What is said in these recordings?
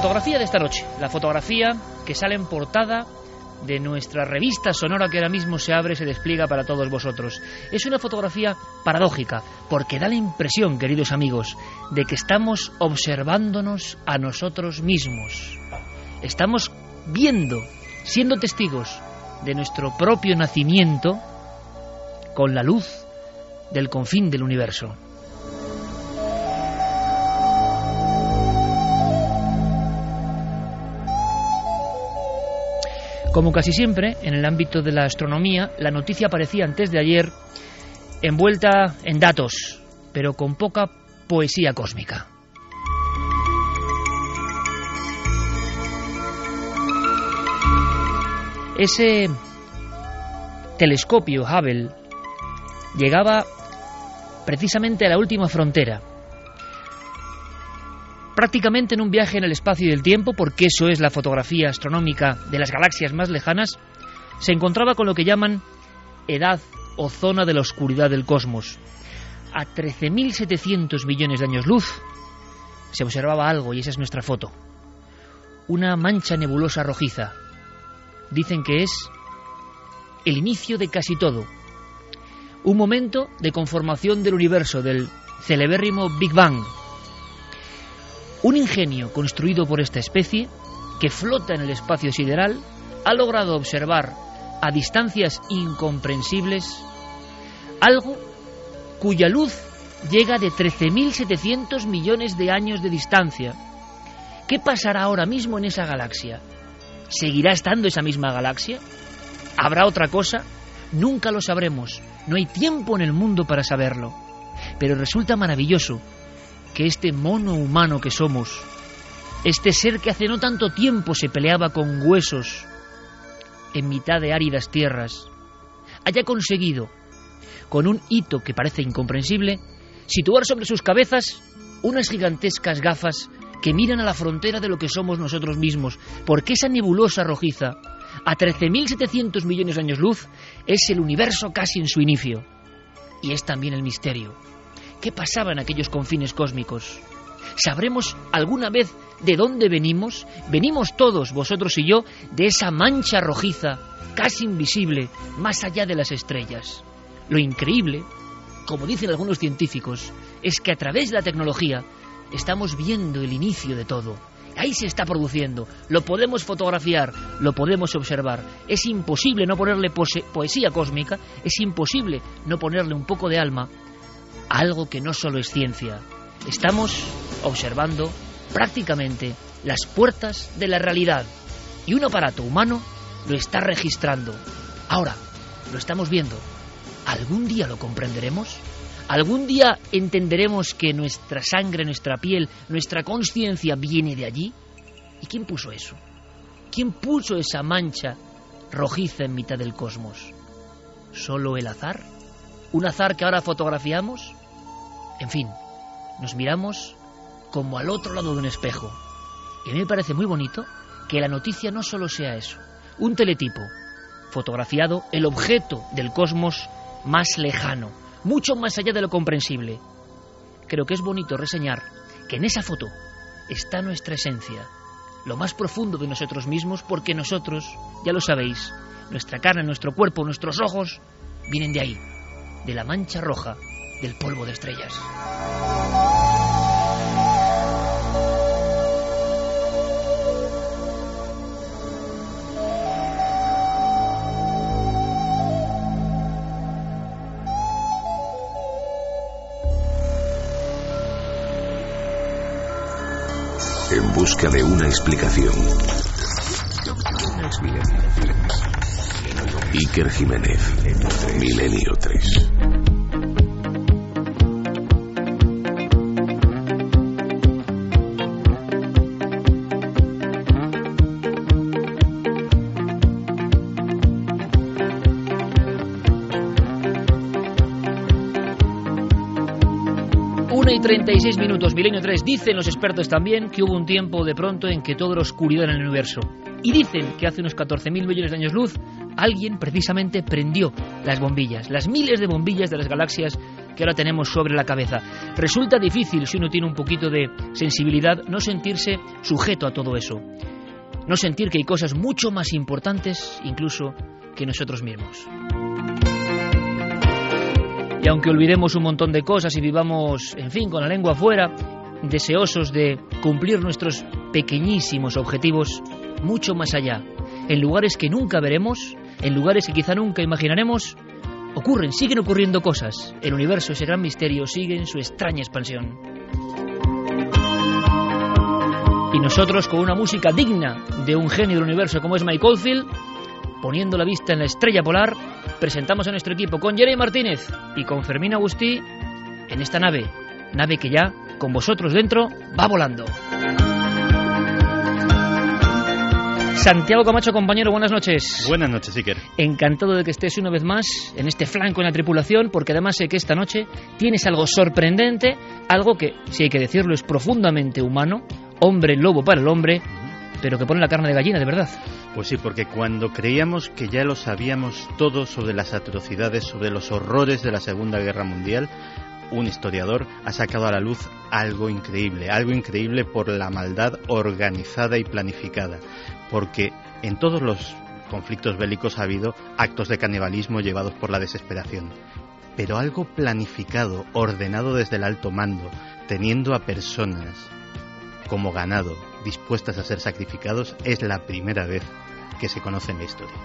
Fotografía de esta noche, la fotografía que sale en portada de nuestra revista sonora que ahora mismo se abre y se despliega para todos vosotros. Es una fotografía paradójica, porque da la impresión, queridos amigos, de que estamos observándonos a nosotros mismos. Estamos viendo, siendo testigos de nuestro propio nacimiento con la luz del confín del universo. Como casi siempre, en el ámbito de la astronomía, la noticia aparecía antes de ayer envuelta en datos, pero con poca poesía cósmica. Ese telescopio Hubble llegaba precisamente a la última frontera, prácticamente en un viaje en el espacio y el tiempo, porque eso es la fotografía astronómica de las galaxias más lejanas, se encontraba con lo que llaman edad o zona de la oscuridad del cosmos. A 13.700 millones de años luz se observaba algo y esa es nuestra foto. Una mancha nebulosa rojiza. Dicen que es el inicio de casi todo. Un momento de conformación del universo, del celebérrimo Big Bang, un ingenio construido por esta especie, que flota en el espacio sideral, ha logrado observar a distancias incomprensibles algo cuya luz llega de 13.700 millones de años de distancia. ¿Qué pasará ahora mismo en esa galaxia? ¿Seguirá estando esa misma galaxia? ¿Habrá otra cosa? Nunca lo sabremos. No hay tiempo en el mundo para saberlo. Pero resulta maravilloso que este mono humano que somos, este ser que hace no tanto tiempo se peleaba con huesos en mitad de áridas tierras, haya conseguido, con un hito que parece incomprensible, situar sobre sus cabezas unas gigantescas gafas que miran a la frontera de lo que somos nosotros mismos, porque esa nebulosa rojiza, a 13.700 millones de años luz, es el universo casi en su inicio. Y es también el misterio. ¿Qué pasaba en aquellos confines cósmicos? ¿Sabremos alguna vez de dónde venimos? Venimos todos, vosotros y yo, de esa mancha rojiza, casi invisible, más allá de las estrellas. Lo increíble, como dicen algunos científicos, es que a través de la tecnología estamos viendo el inicio de todo. Ahí se está produciendo, lo podemos fotografiar, lo podemos observar. Es imposible no ponerle poesía cósmica, es imposible no ponerle un poco de alma algo que no solo es ciencia. Estamos observando prácticamente las puertas de la realidad y un aparato humano lo está registrando. Ahora, lo estamos viendo. ¿Algún día lo comprenderemos? ¿Algún día entenderemos que nuestra sangre, nuestra piel, nuestra conciencia viene de allí? ¿Y quién puso eso? ¿Quién puso esa mancha rojiza en mitad del cosmos? ¿Solo el azar? ¿Un azar que ahora fotografiamos? En fin, nos miramos como al otro lado de un espejo. Y a mí me parece muy bonito que la noticia no solo sea eso, un teletipo, fotografiado el objeto del cosmos más lejano, mucho más allá de lo comprensible. creo que es bonito reseñar que en esa foto está nuestra esencia, lo más profundo de nosotros mismos, porque nosotros, ya lo sabéis, nuestra carne, nuestro cuerpo, nuestros ojos, vienen de ahí, de la mancha roja del polvo de estrellas. En busca de una explicación. Iker Jiménez, Milenio 3. 36 minutos, Milenio 3. Dicen los expertos también que hubo un tiempo de pronto en que todo era oscuridad en el universo. Y dicen que hace unos 14.000 millones de años luz, alguien precisamente prendió las bombillas, las miles de bombillas de las galaxias que ahora tenemos sobre la cabeza. Resulta difícil, si uno tiene un poquito de sensibilidad, no sentirse sujeto a todo eso. No sentir que hay cosas mucho más importantes, incluso, que nosotros mismos. Aunque olvidemos un montón de cosas y vivamos, en fin, con la lengua afuera, deseosos de cumplir nuestros pequeñísimos objetivos, mucho más allá, en lugares que nunca veremos, en lugares que quizá nunca imaginaremos, ocurren, siguen ocurriendo cosas. El universo, ese gran misterio, sigue en su extraña expansión. Y nosotros, con una música digna de un genio del universo como es Mike Oldfield, poniendo la vista en la estrella polar, presentamos a nuestro equipo con Jeremy Martínez y con Fermín Agustí en esta nave, nave que ya, con vosotros dentro, va volando. Santiago Camacho, compañero, buenas noches. Buenas noches, Iker. Encantado de que estés una vez más en este flanco en la tripulación, porque además sé que esta noche tienes algo sorprendente, algo que, si hay que decirlo, es profundamente humano, hombre lobo para el hombre, pero que pone la carne de gallina, de verdad. Pues sí, porque cuando creíamos que ya lo sabíamos todo sobre las atrocidades, sobre los horrores de la Segunda Guerra Mundial, un historiador ha sacado a la luz algo increíble, algo increíble por la maldad organizada y planificada, porque en todos los conflictos bélicos ha habido actos de canibalismo llevados por la desesperación, pero algo planificado, ordenado desde el alto mando, teniendo a personas como ganado dispuestas a ser sacrificados, es la primera vez que se conoce en la historia.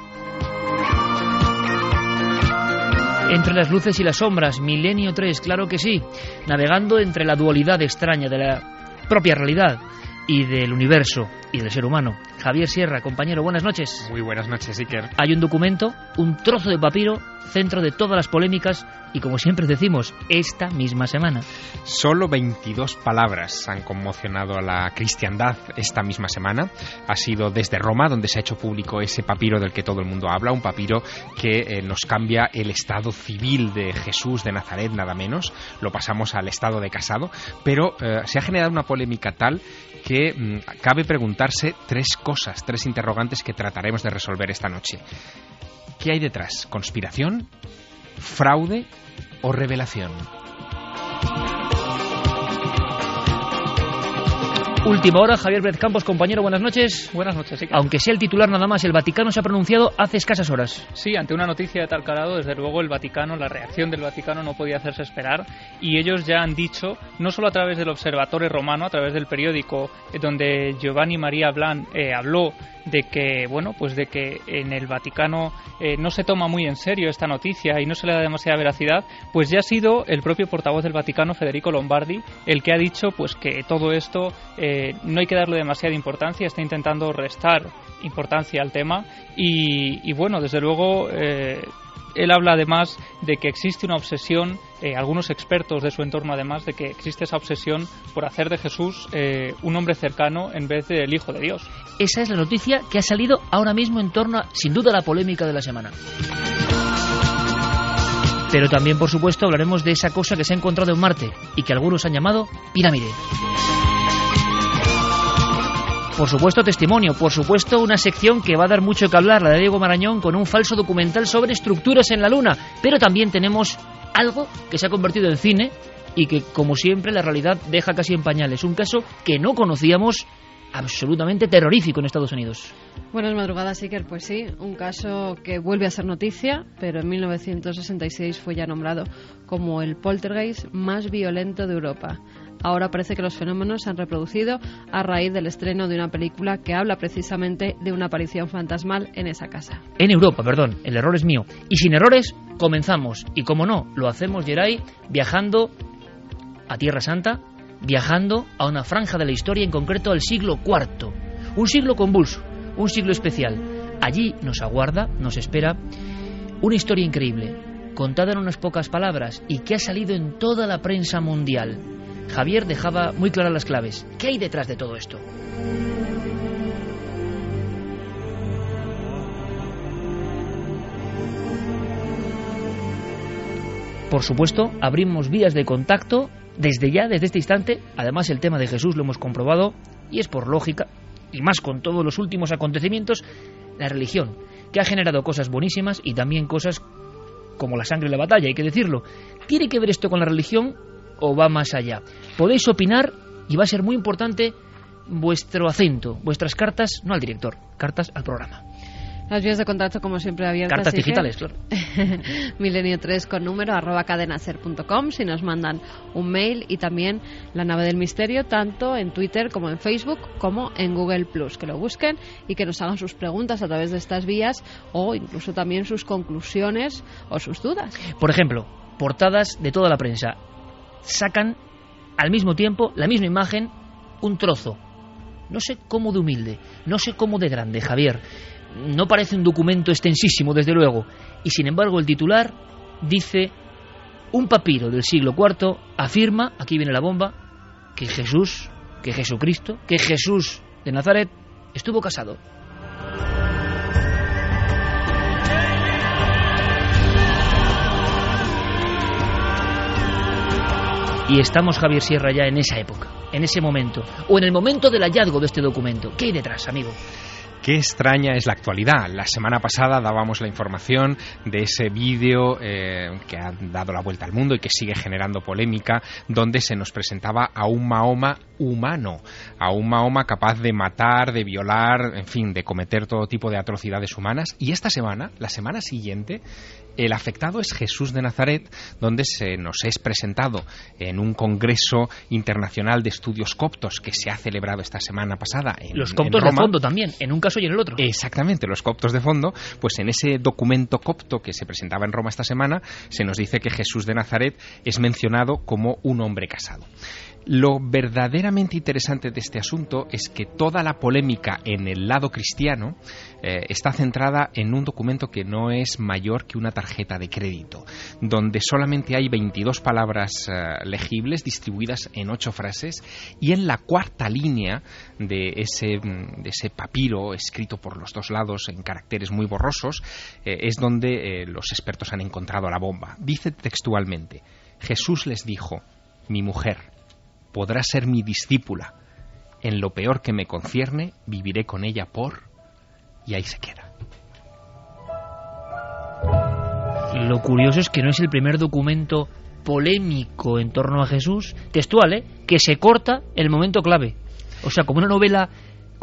Entre las luces y las sombras, Milenio 3, claro que sí, navegando entre la dualidad extraña de la propia realidad y del universo y del ser humano. Javier Sierra, compañero, buenas noches. Muy buenas noches, Iker. Hay un documento, un trozo de papiro, centro de todas las polémicas y, como siempre decimos, esta misma semana. Solo 22 palabras han conmocionado a la cristiandad esta misma semana. Ha sido desde Roma, donde se ha hecho público ese papiro del que todo el mundo habla, un papiro que eh, nos cambia el estado civil de Jesús de Nazaret, nada menos. Lo pasamos al estado de casado, pero eh, se ha generado una polémica tal que mm, cabe preguntarse tres cosas, tres interrogantes que trataremos de resolver esta noche. ¿Qué hay detrás? ¿Conspiración? ¿Fraude o revelación? Última hora, Javier Pérez Campos, compañero, buenas noches. Buenas noches, sí. Aunque sea el titular nada más, el Vaticano se ha pronunciado hace escasas horas. Sí, ante una noticia de tal calado, desde luego el Vaticano, la reacción del Vaticano no podía hacerse esperar y ellos ya han dicho, no solo a través del Observatorio Romano, a través del periódico eh, donde Giovanni María Blan eh, habló de que bueno pues de que en el Vaticano eh, no se toma muy en serio esta noticia y no se le da demasiada veracidad pues ya ha sido el propio portavoz del Vaticano Federico Lombardi el que ha dicho pues que todo esto eh, no hay que darle demasiada importancia está intentando restar importancia al tema y, bueno desde luego eh, él habla además de que existe una obsesión, eh, algunos expertos de su entorno además, de que existe esa obsesión por hacer de Jesús eh, un hombre cercano en vez del Hijo de Dios. Esa es la noticia que ha salido ahora mismo en torno a, sin duda, la polémica de la semana. Pero también, por supuesto, hablaremos de esa cosa que se ha encontrado en Marte y que algunos han llamado pirámide. Por supuesto testimonio, por supuesto una sección que va a dar mucho que hablar, la de Diego Marañón, con un falso documental sobre estructuras en la Luna, pero también tenemos algo que se ha convertido en cine y que, como siempre, la realidad deja casi en pañales. Un caso que no conocíamos absolutamente terrorífico en Estados Unidos. Buenas madrugadas, Iker. Pues sí, un caso que vuelve a ser noticia, pero en 1966 fue ya nombrado como el poltergeist más violento de Europa. Ahora parece que los fenómenos se han reproducido a raíz del estreno de una película que habla precisamente de una aparición fantasmal en esa casa. En Europa, perdón, el error es mío. Y sin errores, comenzamos. Y como no, lo hacemos, Geray, viajando a Tierra Santa, viajando a una franja de la historia, en concreto al siglo IV. Un siglo convulso, un siglo especial. Allí nos aguarda, nos espera, una historia increíble, contada en unas pocas palabras y que ha salido en toda la prensa mundial. Javier dejaba muy claras las claves. ¿Qué hay detrás de todo esto? Por supuesto, abrimos vías de contacto desde ya, desde este instante. Además, el tema de Jesús lo hemos comprobado y es por lógica, y más con todos los últimos acontecimientos, la religión, que ha generado cosas buenísimas y también cosas como la sangre en la batalla, hay que decirlo. ¿Tiene que ver esto con la religión o va más allá? Podéis opinar y va a ser muy importante vuestro acento, vuestras cartas, no al director, cartas al programa. Las vías de contacto, como siempre, abiertas. Cartas digitales, claro. Milenio 3 con número arroba cadenacer.com si nos mandan un mail y también la nave del misterio, tanto en Twitter como en Facebook como en Google Plus. Que lo busquen y que nos hagan sus preguntas a través de estas vías o incluso también sus conclusiones o sus dudas. Por ejemplo, portadas de toda la prensa. Sacan al mismo tiempo la misma imagen, un trozo. No sé cómo de humilde, no sé cómo de grande, Javier no parece un documento extensísimo, desde luego, y sin embargo el titular dice, un papiro del siglo IV afirma, aquí viene la bomba, que Jesús, que Jesucristo, que Jesús de Nazaret estuvo casado. Y estamos, Javier Sierra, ya en esa época, en ese momento, o en el momento del hallazgo de este documento. ¿Qué hay detrás, amigo? Qué extraña es la actualidad. La semana pasada dábamos la información de ese vídeo eh, que ha dado la vuelta al mundo y que sigue generando polémica, donde se nos presentaba a un Mahoma humano, a un Mahoma capaz de matar, de violar, en fin, de cometer todo tipo de atrocidades humanas. Y esta semana, la semana siguiente, el afectado es Jesús de Nazaret, donde se nos es presentado en un congreso internacional de estudios coptos que se ha celebrado esta semana pasada en Los coptos en de fondo también, en un caso y en el otro. Exactamente, los coptos de fondo, pues en ese documento copto que se presentaba en Roma esta semana, se nos dice que Jesús de Nazaret es mencionado como un hombre casado. Lo verdaderamente interesante de este asunto es que toda la polémica en el lado cristiano eh, está centrada en un documento que no es mayor que una tarjeta de crédito, donde solamente hay 22 palabras eh, legibles distribuidas en ocho frases y en la cuarta línea de ese, mm, papiro escrito por los dos lados en caracteres muy borrosos eh, es donde los expertos han encontrado la bomba. Dice textualmente, Jesús les dijo, mi mujer, podrá ser mi discípula. En lo peor que me concierne, viviré con ella por... Y ahí se queda. Lo curioso es que no es el primer documento polémico en torno a Jesús, textual, ¿eh? que se corta el momento clave. O sea, como una novela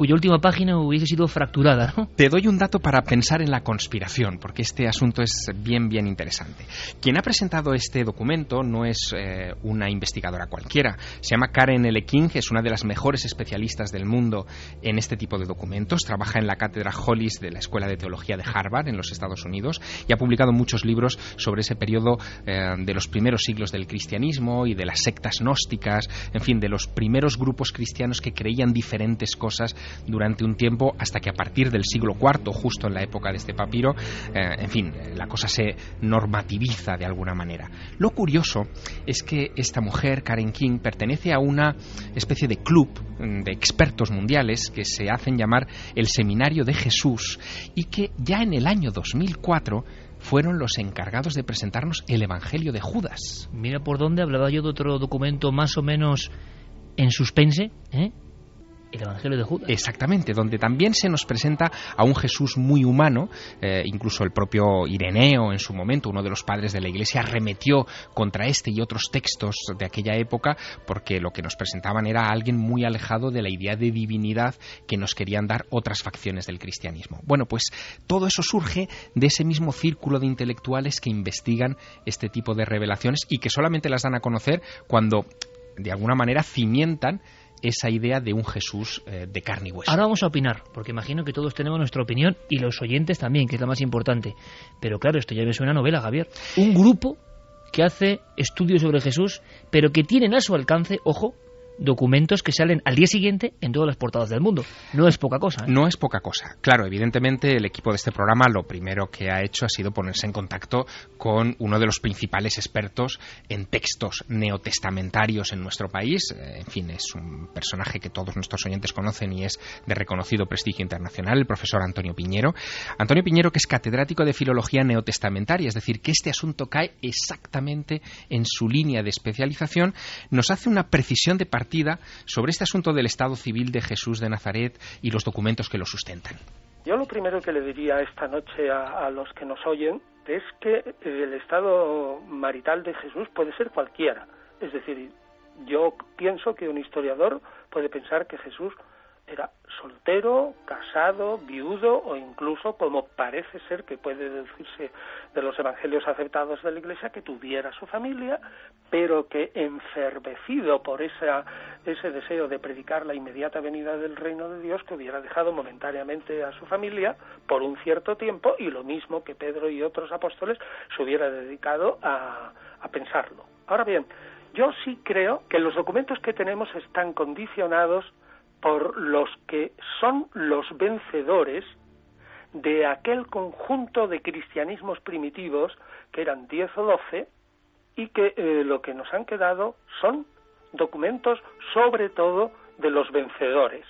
cuya última página hubiese sido fracturada. Te doy un dato para pensar en la conspiración, porque este asunto es bien, bien interesante. Quien ha presentado este documento no es eh, una investigadora cualquiera. Se llama Karen L. King, es una de las mejores especialistas del mundo en este tipo de documentos. Trabaja en la cátedra Hollis de la Escuela de Teología de Harvard, en los Estados Unidos, y ha publicado muchos libros sobre ese periodo eh, de los primeros siglos del cristianismo y de las sectas gnósticas, en fin, de los primeros grupos cristianos que creían diferentes cosas durante un tiempo hasta que a partir del siglo IV, justo en la época de este papiro, eh, en fin, la cosa se normativiza de alguna manera. Lo curioso es que esta mujer, Karen King, pertenece a una especie de club mm, de expertos mundiales que se hacen llamar el Seminario de Jesús y que ya en el año 2004 fueron los encargados de presentarnos el Evangelio de Judas. Mira por dónde hablaba yo de otro documento más o menos en suspense, ¿eh? El Evangelio de Judas. Exactamente, donde también se nos presenta a un Jesús muy humano, eh, incluso el propio Ireneo en su momento, uno de los padres de la Iglesia, arremetió contra este y otros textos de aquella época porque lo que nos presentaban era alguien muy alejado de la idea de divinidad que nos querían dar otras facciones del cristianismo. Bueno, pues todo eso surge de ese mismo círculo de intelectuales que investigan este tipo de revelaciones y que solamente las dan a conocer cuando de alguna manera cimientan esa idea de un Jesús eh, de carne y hueso. Ahora vamos a opinar, porque imagino que todos tenemos nuestra opinión y los oyentes también, que es la más importante. Pero claro, esto ya me suena a novela, Javier. Un grupo que hace estudios sobre Jesús, pero que tienen a su alcance, ojo, documentos que salen al día siguiente en todas las portadas del mundo. No es poca cosa. ¿eh? No es poca cosa. Claro, evidentemente el equipo de este programa lo primero que ha hecho ha sido ponerse en contacto con uno de los principales expertos en textos neotestamentarios en nuestro país. Eh, en fin, es un personaje que todos nuestros oyentes conocen y es de reconocido prestigio internacional, el profesor Antonio Piñero. Antonio Piñero, que es catedrático de filología neotestamentaria, es decir, que este asunto cae exactamente en su línea de especialización, nos hace una precisión de partida sobre este asunto del estado civil de Jesús de Nazaret y los documentos que lo sustentan. Yo lo primero que le diría esta noche a, los que nos oyen es que el estado marital de Jesús puede ser cualquiera. Es decir, yo pienso que un historiador puede pensar que Jesús era soltero, casado, viudo o incluso, como parece ser que puede decirse de los evangelios aceptados de la Iglesia, que tuviera su familia, pero que enfervecido por esa, ese deseo de predicar la inmediata venida del reino de Dios, que hubiera dejado momentáneamente a su familia por un cierto tiempo y lo mismo que Pedro y otros apóstoles se hubiera dedicado a, a pensarlo. Ahora bien, yo sí creo que los documentos que tenemos están condicionados por los que son los vencedores de aquel conjunto de cristianismos primitivos que eran diez o doce y que eh, lo que nos han quedado son documentos sobre todo de los vencedores.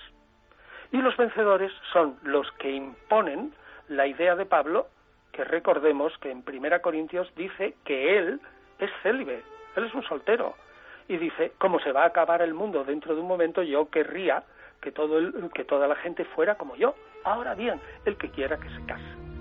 Y los vencedores son los que imponen la idea de Pablo, que recordemos que en Primera Corintios dice que él es célibe, él es un soltero. Y dice, como se va a acabar el mundo dentro de un momento, yo querría que, todo el, que toda la gente fuera como yo. Ahora bien, el que quiera que se case.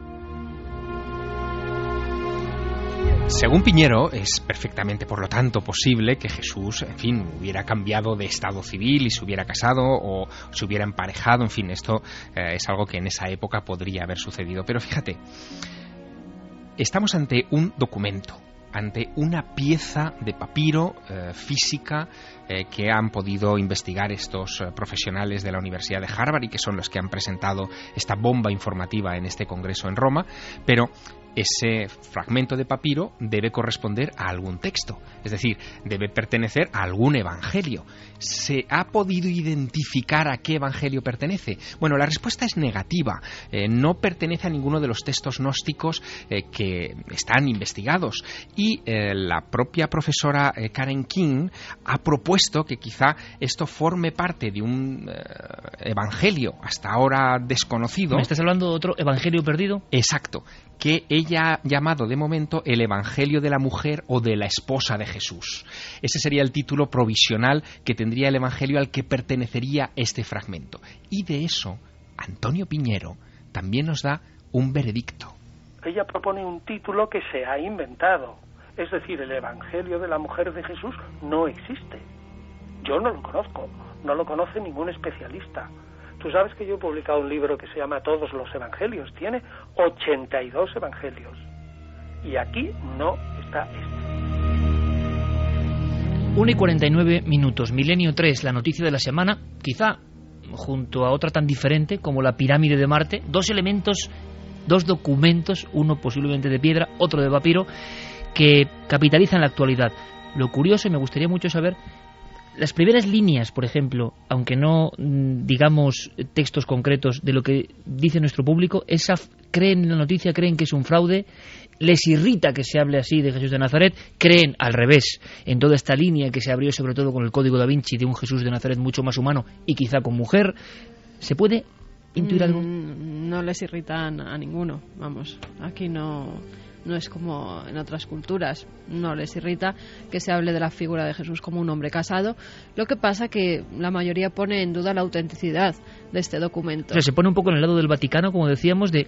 Según Piñero, es perfectamente, por lo tanto, posible que Jesús, en fin, hubiera cambiado de estado civil y se hubiera casado o se hubiera emparejado, en fin, esto eh, es algo que en esa época podría haber sucedido. Pero fíjate, estamos ante un documento, ante una pieza de papiro eh, física eh, que han podido investigar estos eh, profesionales de la Universidad de Harvard y que son los que han presentado esta bomba informativa en este congreso en Roma, pero ese fragmento de papiro debe corresponder a algún texto, es decir, debe pertenecer a algún evangelio. ¿Se ha podido identificar a qué evangelio pertenece? Bueno, la respuesta es negativa. Eh, no pertenece a ninguno de los textos gnósticos eh, que están investigados. Y eh, la propia profesora Karen King ha propuesto que quizá esto forme parte de un evangelio hasta ahora desconocido. ¿Me estás hablando de otro evangelio perdido? Exacto que ella ha llamado de momento el Evangelio de la mujer o de la esposa de Jesús. Ese sería el título provisional que tendría el Evangelio al que pertenecería este fragmento. Y de eso, Antonio Piñero también nos da un veredicto. Ella propone un título que se ha inventado. Es decir, el Evangelio de la mujer de Jesús no existe. Yo no lo conozco, no lo conoce ningún especialista. Tú sabes que yo he publicado un libro que se llama Todos los Evangelios. Tiene 82 evangelios. Y aquí no está este. 1 y 49 minutos. Milenio 3, la noticia de la semana. Quizá junto a otra tan diferente como la pirámide de Marte. Dos elementos, dos documentos, uno posiblemente de piedra, otro de papiro, que capitalizan la actualidad. Lo curioso, y me gustaría mucho saber las primeras líneas, por ejemplo, aunque no digamos textos concretos de lo que dice nuestro público, esa creen en la noticia, creen que es un fraude, les irrita que se hable así de Jesús de Nazaret, creen al revés en toda esta línea que se abrió sobre todo con el Código da Vinci de un Jesús de Nazaret mucho más humano y quizá con mujer. ¿Se puede intuir algo? Mm, no les irritan a ninguno, vamos. Aquí no no es como en otras culturas, no les irrita que se hable de la figura de Jesús como un hombre casado. Lo que pasa que la mayoría pone en duda la autenticidad de este documento. se pone un poco en el lado del Vaticano, como decíamos, de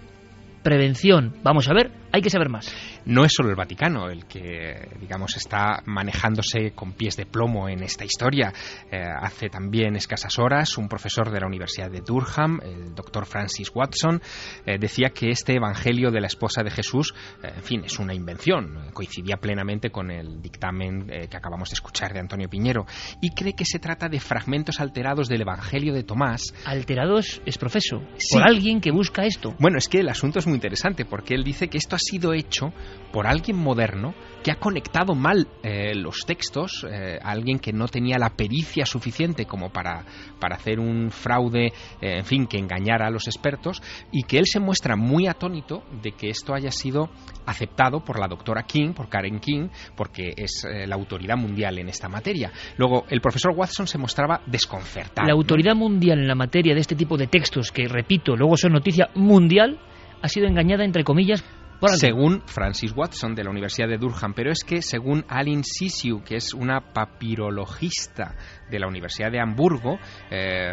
prevención. Vamos a ver, hay que saber más. No es solo el Vaticano el que, digamos, está manejándose con pies de plomo en esta historia. Eh, hace también escasas horas un profesor de la Universidad de Durham, el doctor Francis Watson, eh, decía que este Evangelio de la esposa de Jesús, eh, en fin, es una invención. Coincidía plenamente con el dictamen que acabamos de escuchar de Antonio Piñero y cree que se trata de fragmentos alterados del Evangelio de Tomás. Alterados es profeso, por alguien que busca esto. Bueno, es que el asunto es muy interesante porque él dice que esto ha sido hecho por alguien moderno que ha conectado mal eh, los textos, eh, alguien que no tenía la pericia suficiente como para, para hacer un fraude, eh, en fin, que engañara a los expertos, y que él se muestra muy atónito de que esto haya sido aceptado por la doctora King, por Karen King, porque es la autoridad mundial en esta materia. Luego, el profesor Watson se mostraba desconcertado. La autoridad mundial en la materia de este tipo de textos, que repito, luego son noticia mundial, ha sido engañada, entre comillas, según Francis Watson de la Universidad de Durham, pero es que según Aline Sisiu, que es una papirologista de la Universidad de Hamburgo, eh,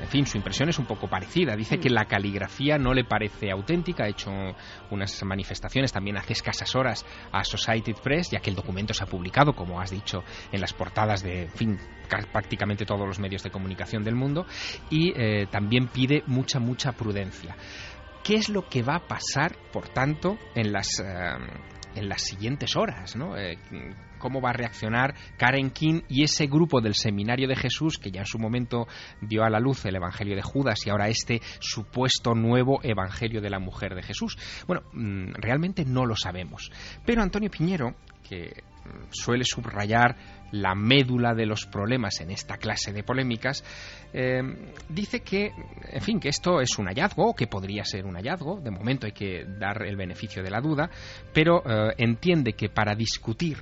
en fin, su impresión es un poco parecida. Dice que la caligrafía no le parece auténtica, ha hecho unas manifestaciones también hace escasas horas a Society Press, ya que el documento se ha publicado, como has dicho, en las portadas de, fin, prácticamente todos los medios de comunicación del mundo, y eh, también pide mucha, mucha prudencia. ¿Qué es lo que va a pasar, por tanto, en las, eh, en las siguientes horas? ¿no? Eh, ¿Cómo va a reaccionar Karen King y ese grupo del Seminario de Jesús, que ya en su momento dio a la luz el Evangelio de Judas y ahora este supuesto nuevo Evangelio de la mujer de Jesús? Bueno, mm, realmente no lo sabemos. Pero Antonio Piñero, que mm, suele subrayar la médula de los problemas en esta clase de polémicas, eh, dice que, en fin, que esto es un hallazgo, que podría ser un hallazgo, de momento hay que dar el beneficio de la duda, pero eh, entiende que para discutir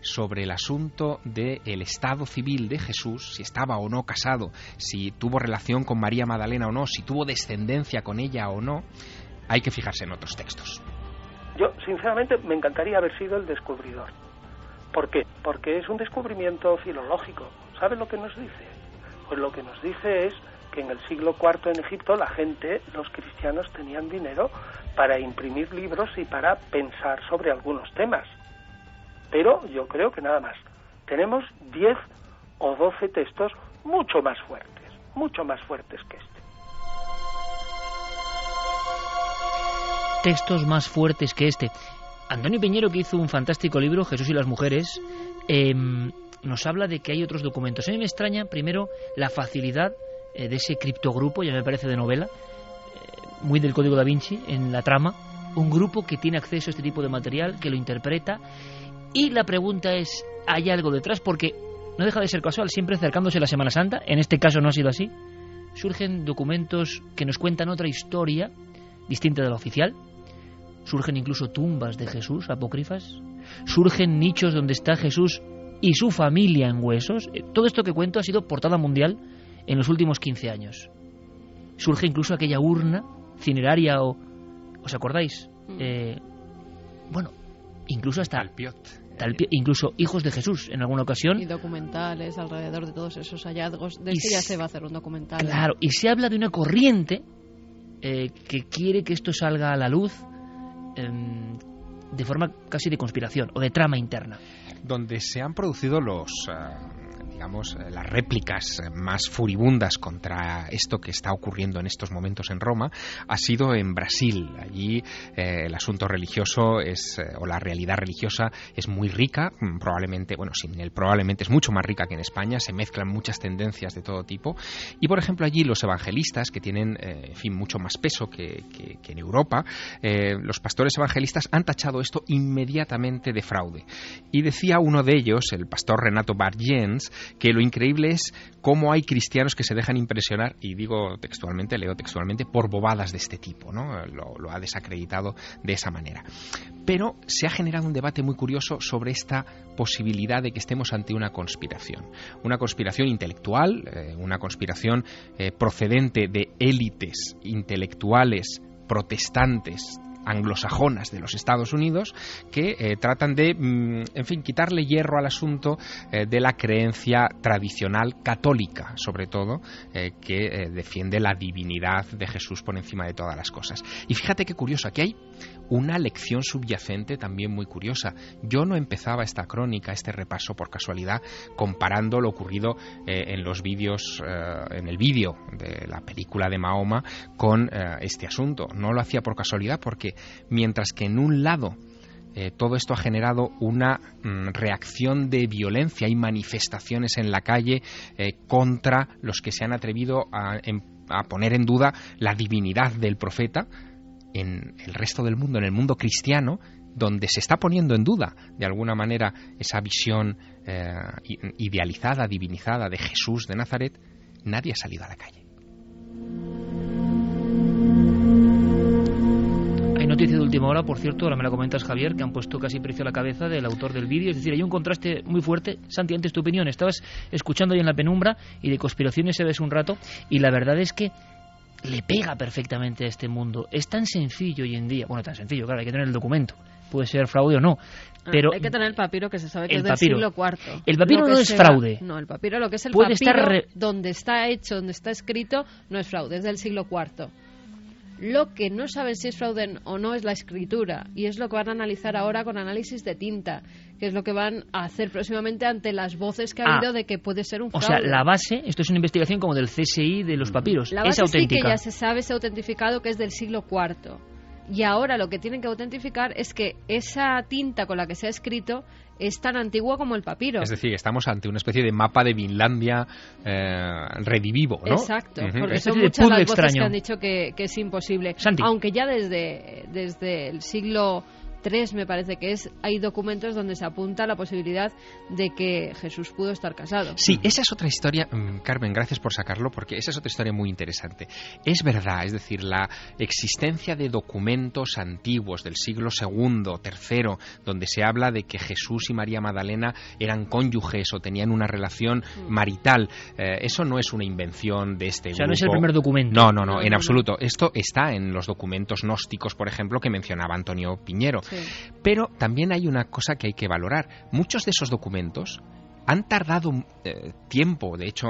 sobre el asunto del estado civil de Jesús, si estaba o no casado, si tuvo relación con María Magdalena o no, si tuvo descendencia con ella o no, hay que fijarse en otros textos. Yo, sinceramente, me encantaría haber sido el descubridor ¿Por qué? Porque es un descubrimiento filológico. ¿Sabe lo que nos dice? Pues lo que nos dice es que en el siglo IV en Egipto la gente, los cristianos, tenían dinero para imprimir libros y para pensar sobre algunos temas. Pero yo creo que nada más. Tenemos 10 o 12 textos mucho más fuertes, mucho más fuertes que este. Textos más fuertes que este. Antonio Piñero, que hizo un fantástico libro, Jesús y las mujeres, em, nos habla de que hay otros documentos. A mí me extraña, primero, la facilidad eh, de ese criptogrupo, ya me parece de novela, eh, muy del Código da Vinci, en la trama, un grupo que tiene acceso a este tipo de material, que lo interpreta, y la pregunta es, ¿hay algo detrás? Porque no deja de ser casual, siempre acercándose la Semana Santa, en este caso no ha sido así, surgen documentos que nos cuentan otra historia distinta de la oficial, surgen incluso tumbas de Jesús apócrifas, surgen nichos donde está Jesús y su familia en huesos. Eh, todo esto que cuento ha sido portada mundial en los últimos 15 años. Surge incluso aquella urna cineraria o... ¿Os acordáis? Mm. Eh, bueno, incluso hasta... incluso hijos de Jesús en alguna ocasión. Y documentales alrededor de todos esos hallazgos. De este ya se va a hacer un documental. Claro, y se habla de una corriente eh, que quiere que esto salga a la luz de forma casi de conspiración o de trama interna. Donde se han producido los, eh, digamos, eh, las réplicas más furibundas contra esto que está ocurriendo en estos momentos en Roma ha sido en Brasil. Allí eh, el asunto religioso es, eh, o la realidad religiosa es muy rica, mm, probablemente, bueno, sin el probablemente es mucho más rica que en España, se mezclan muchas tendencias de todo tipo. Y por ejemplo, allí los evangelistas, que tienen, en fin, mucho más peso que, en Europa, los pastores evangelistas han tachado esto inmediatamente de fraude. Y decía uno de ellos, el pastor Renato Bargens, que lo increíble es cómo hay cristianos que se dejan impresionar, y digo textualmente, leo textualmente, por bobadas de este tipo, ¿no? Lo, ha desacreditado de esa manera. Pero se ha generado un debate muy curioso sobre esta posibilidad de que estemos ante una conspiración. Una conspiración intelectual, eh, una conspiración eh, procedente de élites intelectuales protestantes anglosajonas de los Estados Unidos que eh, tratan de, mm, en fin, quitarle hierro al asunto eh, de la creencia tradicional católica, sobre todo, que defiende la divinidad de Jesús por encima de todas las cosas. Y fíjate qué curioso, aquí hay una lección subyacente también muy curiosa. Yo no empezaba esta crónica, este repaso por casualidad, comparando lo ocurrido en los vídeos, en el vídeo de la película de Mahoma con este asunto. No lo hacía por casualidad porque mientras que en un lado eh, todo esto ha generado una mm, reacción de violencia y manifestaciones en la calle eh, contra los que se han atrevido a, a poner en duda la divinidad del profeta en el resto del mundo, en el mundo cristiano, donde se está poniendo en duda, de alguna manera, esa visión eh, idealizada, divinizada de Jesús de Nazaret, nadie ha salido a la calle. noticia de última hora, por cierto, ahora me la comentas Javier, que han puesto casi precio a la cabeza del autor del vídeo. Es decir, hay un contraste muy fuerte. Santi, antes tu opinión, estabas escuchando ahí en la penumbra y de conspiraciones se ves un rato y la verdad es que le pega perfectamente a este mundo. Es tan sencillo hoy en día. Bueno, tan sencillo, claro, hay que tener el documento. Puede ser fraude o no. Ah, pero hay que tener el papiro que se sabe que es del siglo IV. El papiro no es fraude. No, el papiro lo que es el Puede papiro estar donde está hecho, donde está escrito, no es fraude, es del siglo IV. Lo que no saben si es fraude o no es la escritura y es lo que van a analizar ahora con análisis de tinta, que es lo que van a hacer próximamente ante las voces que ha habido ah. de que puede ser un fraude. O sea, la base, esto es una investigación como del CSI de los papiros, la base sí que ya se sabe, se ha autentificado que es del siglo IV. Y ahora lo que tienen que autentificar es que esa tinta con la que se ha escrito es tan antigua como el papiro. Es decir, estamos ante una especie de mapa de Vinlandia eh, redivivo, ¿no? Exacto, porque son muchas las voces que han dicho que, es imposible. Aunque ya desde, desde el siglo tres, me parece que es, hay documentos donde se apunta la posibilidad de que Jesús pudo estar casado. Sí, esa es otra historia, mm, Carmen, gracias por sacarlo, porque esa es otra historia muy interesante. Es verdad, es decir, la existencia de documentos antiguos del siglo II, III, donde se habla de que Jesús y María Magdalena eran cónyuges o tenían una relación mm. marital, eh, eso no es una invención de este o sea, no es el primer documento. No, no, no, en absoluto. Esto está en los documentos gnósticos, por ejemplo, que mencionaba Antonio Piñero. Pero también hay una cosa que hay que valorar. Muchos de esos documentos han tardado eh, tiempo, de hecho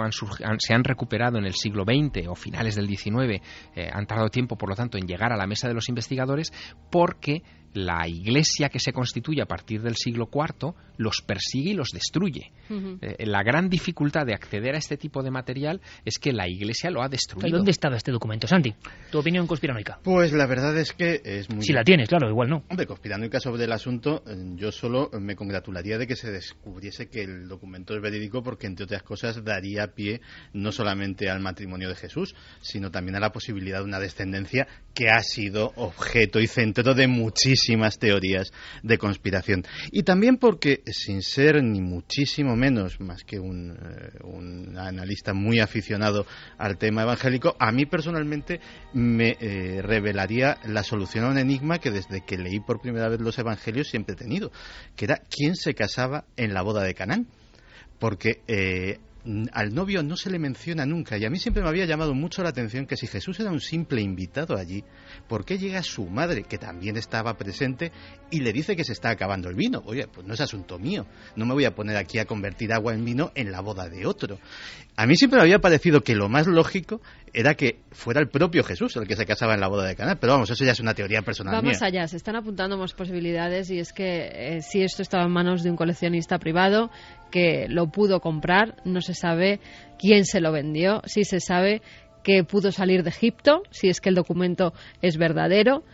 se han recuperado en el siglo XX o finales del XIX, eh, han tardado tiempo, por lo tanto, en llegar a la mesa de los investigadores porque la iglesia que se constituye a partir del siglo IV los persigue y los destruye. Eh, la gran dificultad de acceder a este tipo de material es que la iglesia lo ha destruido. ¿Dónde estaba este documento, Santi? ¿Tu opinión conspiranoica? Pues la verdad es que es muy... Si la tienes, claro, igual no. Hombre, conspiranoica sobre el asunto, eh, yo solo me congratularía de que se descubriese que el documento es verídico porque, entre otras cosas, daría pie no solamente al matrimonio de Jesús, sino también a la posibilidad de una descendencia que ha sido objeto y centro de muchísimos muchísimas teorías de conspiración. Y también porque, sin ser ni muchísimo menos más que un, eh, analista muy aficionado al tema evangélico, a mí personalmente me eh, revelaría la solución a un enigma que desde que leí por primera vez los evangelios siempre he tenido, que era quién se casaba en la boda de Canaán porque eh, al novio no se le menciona nunca y a mí siempre me había llamado mucho la atención que si Jesús era un simple invitado allí, ¿por qué llega su madre, que también estaba presente, y le dice que se está acabando el vino? Oye, pues no es asunto mío, no me voy a poner aquí a convertir agua en vino en la boda de otro. A mí siempre me había parecido que lo más lógico era que fuera el propio Jesús el que se casaba en la boda de Cana, pero vamos, eso ya es una teoría personal Vamos allá, se están apuntando más posibilidades y es que eh, si esto estaba en manos de un coleccionista privado, que lo pudo comprar, no se sabe quién se lo vendió, sí se sabe que pudo salir de Egipto, si es que el documento es verdadero,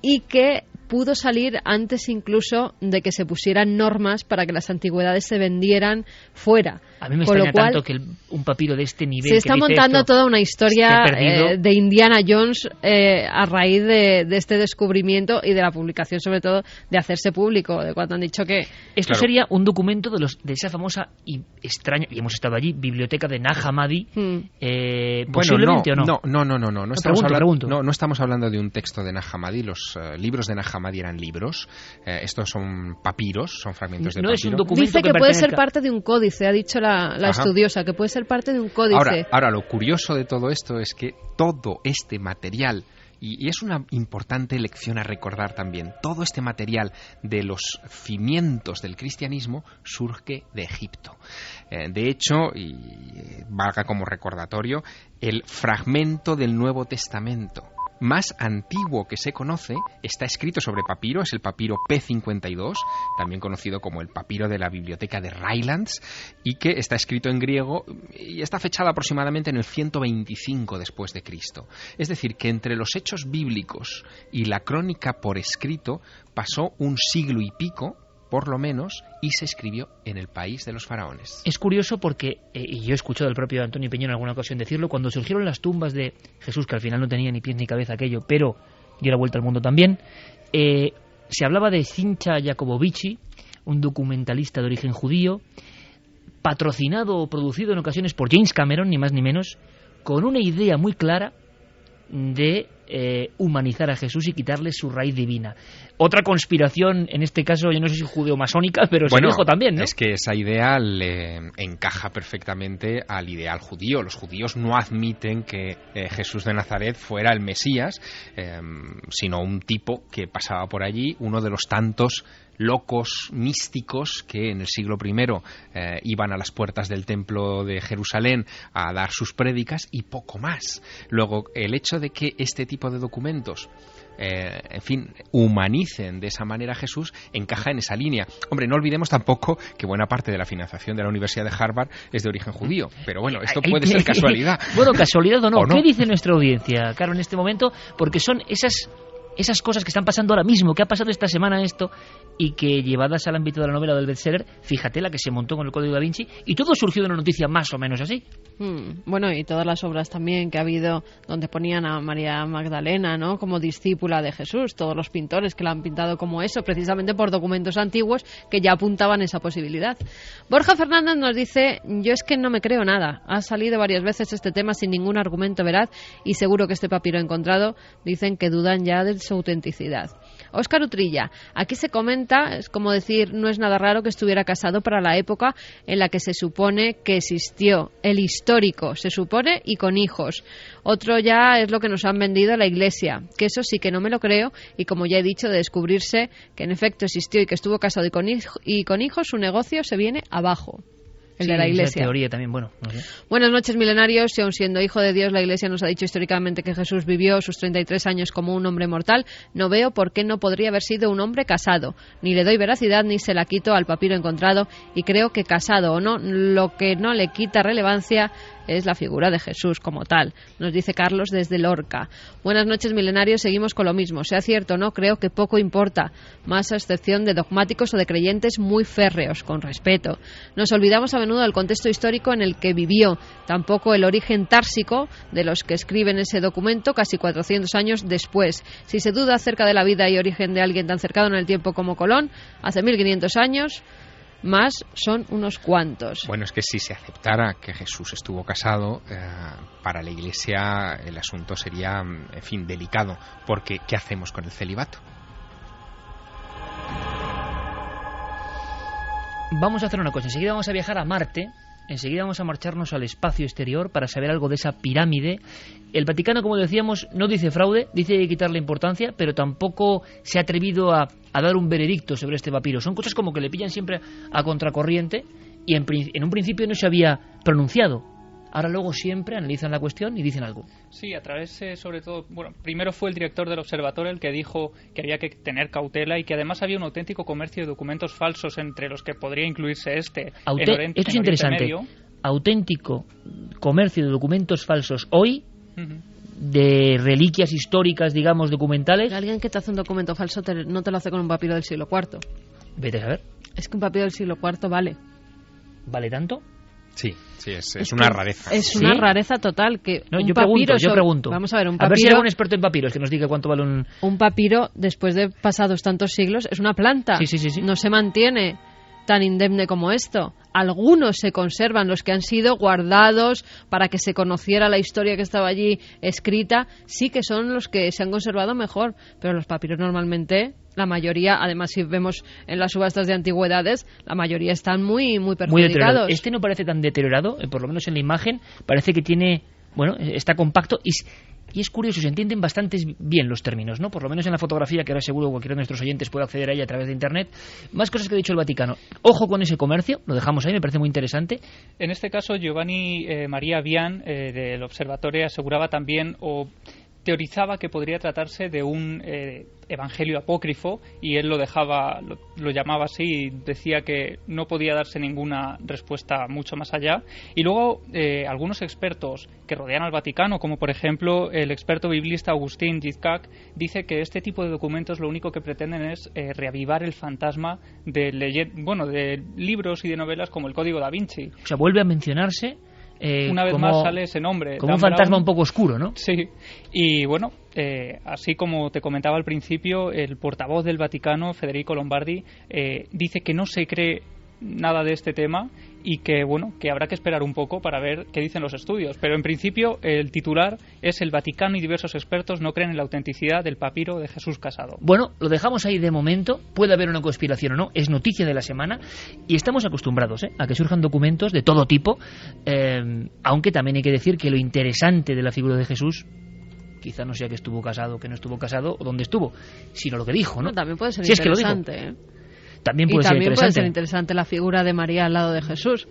y que pudo salir antes incluso de que se pusieran normas para que las antigüedades se vendieran fuera. A mí me extraña tanto que un papiro de este nivel. Se está montando toda una historia eh, de Indiana Jones eh, a raíz de, este descubrimiento y de la publicación, sobre todo, de hacerse público, de cuando han dicho que. Esto sería un documento de, los, de esa famosa y extraña, y hemos estado allí, biblioteca de Nag Hammadi. Hmm. Eh, posiblemente o no. No, no, no, no. No, no, estamos, hablando, no, no estamos hablando de un texto de Nag Hammadi. Los libros de Eran libros. Eh, estos son papiros, son fragmentos de no Es un documento Dice que, puede ser parte de un códice, ha dicho la, estudiosa, que puede ser parte de un códice. Ahora, ahora, lo curioso de todo esto es que todo este material Y, es una importante lección a recordar también. Todo este material de los cimientos del cristianismo surge de Egipto. Eh, de hecho, y eh, valga como recordatorio, el fragmento del Nuevo Testamento más antiguo que se conoce está escrito sobre papiro, es el papiro P52, también conocido como el papiro de la biblioteca de Rylands, y que está escrito en griego y está fechado aproximadamente en el 125 después de Cristo. Es decir, que entre los hechos bíblicos y la crónica por escrito pasó un siglo y pico por lo menos, y se escribió en el país de los faraones. Es curioso porque, eh, y yo he escuchado al propio Antonio Peñón en alguna ocasión decirlo, cuando surgieron las tumbas de Jesús, que al final no tenía ni pies ni cabeza aquello, pero dio la vuelta al mundo también, eh, se hablaba de Sincha Jacobovici, un documentalista de origen judío, patrocinado o producido en ocasiones por James Cameron, ni más ni menos, con una idea muy clara de eh, humanizar a Jesús y quitarle su raíz divina. Otra conspiración, en este caso, yo no sé si judeo-masónica, pero se dijo también, ¿no? Es que esa idea le encaja perfectamente al ideal judío. Los judíos no admiten que eh, Jesús de Nazaret fuera el Mesías, em, sino un tipo que pasaba por allí, uno de los tantos locos místicos que en el siglo I eh, iban a las puertas del templo de Jerusalén a dar sus prédicas y poco más. Luego, el hecho de que este tipo de documentos eh, en fin, humanicen de esa manera a Jesús, encaja en esa línea. Hombre, no olvidemos tampoco que buena parte de la financiación de la Universidad de Harvard es de origen judío. Pero bueno, esto puede ser casualidad. bueno, casualidad o no. ¿Qué dice nuestra audiencia, Caro, en este momento? Porque son esas esas cosas que están pasando ahora mismo, que ha pasado esta semana esto, y que llevadas al ámbito de la novela del bestseller, fíjate la que se montó con el Código da Vinci, y todo surgió de una noticia más o menos así. Hmm, bueno, y todas las obras también que ha habido donde ponían a María Magdalena, ¿no? Como discípula de Jesús, todos los pintores que la han pintado como eso, precisamente por documentos antiguos que ya apuntaban esa posibilidad. Borja Fernández nos dice, yo es que no me creo nada. Ha salido varias veces este tema sin ningún argumento veraz y seguro que este papiro encontrado dicen que dudan ya del su autenticidad. Óscar Utrilla, aquí se comenta, es como decir, no es nada raro que estuviera casado para la época en la que se supone que existió, el histórico, se supone, y con hijos. Otro ya es lo que nos han vendido la Iglesia, que eso sí que no me lo creo, y como ya he dicho, de descubrirse que en efecto existió y que estuvo casado y con, y con hijos, su negocio se viene abajo el de la Iglesia. teoría también, bueno. Buenas noches, milenarios. Si aun siendo hijo de Dios, la Iglesia nos ha dicho históricamente que Jesús vivió sus 33 años como un hombre mortal, no veo por qué no podría haber sido un hombre casado. Ni le doy veracidad ni se la quito al papiro encontrado y creo que casado o no, lo que no le quita relevancia es la figura de Jesús como tal, nos dice Carlos desde Lorca. Buenas noches, milenarios, seguimos con lo mismo. Sea cierto o no, creo que poco importa, más a excepción de dogmáticos o de creyentes muy férreos, con respeto. Nos olvidamos a menudo del contexto histórico en el que vivió, tampoco el origen társico de los que escriben ese documento casi 400 años después. Si se duda acerca de la vida y origen de alguien tan cercano en el tiempo como Colón, hace 1500 años, más son unos cuantos. Bueno, es que si se aceptara que Jesús estuvo casado, eh, para la Iglesia el asunto sería, en fin, delicado, porque ¿qué hacemos con el celibato? Vamos a hacer una cosa, enseguida vamos a viajar a Marte, enseguida vamos a marcharnos al espacio exterior para saber algo de esa pirámide. El Vaticano, como decíamos, no dice fraude, dice quitarle importancia, pero tampoco se ha atrevido a, dar un veredicto sobre este papiro. Son cosas como que le pillan siempre a contracorriente y en un principio no se había pronunciado ahora luego siempre analizan la cuestión y dicen algo. Sí, a través, eh, sobre todo, bueno, primero fue el director del observatorio el que dijo que había que tener cautela y que además había un auténtico comercio de documentos falsos entre los que podría incluirse este. Esto es interesante. Auténtico comercio de documentos falsos hoy. de reliquias históricas, digamos, documentales. Alguien que te hace un documento falso no te lo hace con un papiro del siglo IV. Vete a ver. Es que un papiro del siglo IV vale. ¿Vale tanto? Sí, sí, es, una rareza. Es una rareza total que no, yo pregunto, yo pregunto. Vamos a ver, un papiro, a ver si hay algún experto en papiros que nos diga cuánto vale un un papiro después de pasados tantos siglos es una planta. Sí, sí, sí, sí. No se mantiene tan indemne como esto. Algunos se conservan, los que han sido guardados para que se conociera la historia que estaba allí escrita, sí que son los que se han conservado mejor, pero los papiros normalmente la mayoría, además si vemos en las subastas de antigüedades, la mayoría están muy muy perjudicados. este no parece tan deteriorado, eh, por lo menos en la imagen, parece que tiene, bueno, está compacto y y es curioso, se entienden bastante bien los términos, ¿no? Por lo menos en la fotografía, que ahora seguro cualquiera de nuestros oyentes puede acceder a ella a través de Internet. Más cosas que ha dicho el Vaticano. Ojo con ese comercio, lo dejamos ahí, me parece muy interesante. En este caso, Giovanni eh, María Vian, eh, del Observatorio, aseguraba también, o teorizaba que podría tratarse de un eh, evangelio apócrifo y él lo dejaba, lo, llamaba así y decía que no podía darse ninguna respuesta mucho más allá. Y luego eh, algunos expertos que rodean al Vaticano, como por ejemplo el experto biblista Agustín Gizkak, dice que este tipo de documentos lo único que pretenden es eh, reavivar el fantasma de, bueno, de libros y de novelas como el Código da Vinci. O sea, vuelve a mencionarse eh, Una vez más sale ese nombre. Como un fantasma un poco oscuro, ¿no? Sí. Y bueno, eh, así como te comentaba al principio, el portavoz del Vaticano, Federico Lombardi, eh, dice que no se cree nada de este tema y que bueno que habrá que esperar un poco para ver qué dicen los estudios pero en principio el titular es el Vaticano y diversos expertos no creen en la autenticidad del papiro de Jesús Casado bueno lo dejamos ahí de momento puede haber una conspiración o no es noticia de la semana y estamos acostumbrados ¿eh? a que surjan documentos de todo tipo eh, aunque también hay que decir que lo interesante de la figura de Jesús quizá no sea que estuvo casado, que no estuvo casado o dónde estuvo, sino lo que dijo, ¿no? también puede ser interesante. ¿eh? También puede y ser también interesante. puede ser interesante la figura de María al lado de Jesús.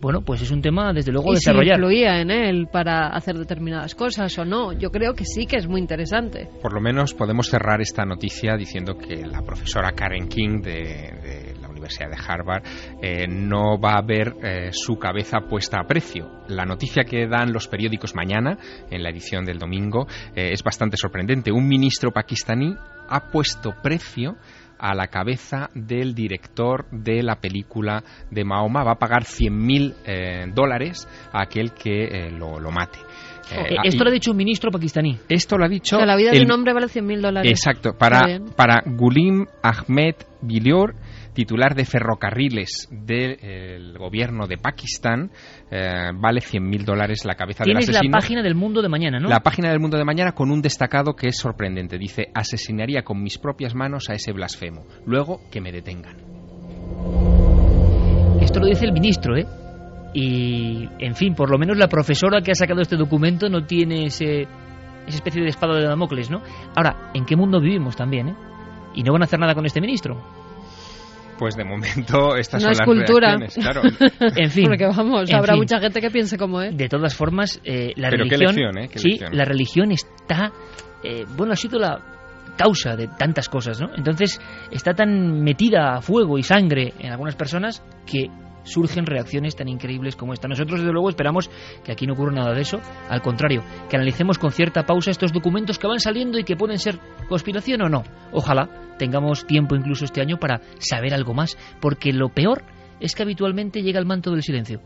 Bueno, pues es un tema, desde luego, y desarrollar. Si influía en él para hacer determinadas cosas o no. Yo creo que sí que es muy interesante. Por lo menos podemos cerrar esta noticia diciendo que la profesora Karen King de, de la Universidad de Harvard eh, no va a ver eh, su cabeza puesta a precio. La noticia que dan los periódicos mañana, en la edición del domingo, eh, es bastante sorprendente. Un ministro pakistaní ha puesto precio a la cabeza del director de la película de Mahoma. Va a pagar 100.000 eh, dólares a aquel que eh, lo, lo, mate. Eh, esto lo ha dicho un ministro pakistaní. Esto lo ha dicho. O sea, la vida el, de un hombre vale 100.000 dólares. Exacto. Para, para Gulim Ahmed Bilior, titular de ferrocarriles del de, gobierno de Pakistán, eh, vale 100.000 dólares la cabeza del asesino. Tienes la página del Mundo de Mañana, ¿no? La página del Mundo de Mañana con un destacado que es sorprendente. Dice, asesinaría con mis propias manos a ese blasfemo. Luego que me detengan. Esto lo dice el ministro, ¿eh? Y, en fin, por lo menos la profesora que ha sacado este documento no tiene ese, esa especie de espada de Damocles, ¿no? Ahora, ¿en qué mundo vivimos también, eh? Y no van a hacer nada con este ministro. Pues de momento estas no son es cultura. las claro. en fin. Porque vamos, habrá fin. mucha gente que piense como él. De todas formas, eh, la Pero religión. Qué lección, ¿eh? Qué sí, lección. la religión está. Eh, bueno, ha sido la causa de tantas cosas, ¿no? Entonces está tan metida a fuego y sangre en algunas personas que surgen reacciones tan increíbles como esta. Nosotros, desde luego, esperamos que aquí no ocurra nada de eso. Al contrario, que analicemos con cierta pausa estos documentos que van saliendo y que pueden ser conspiración o no. Ojalá tengamos tiempo incluso este año para saber algo más, porque lo peor es que habitualmente llega el manto del silencio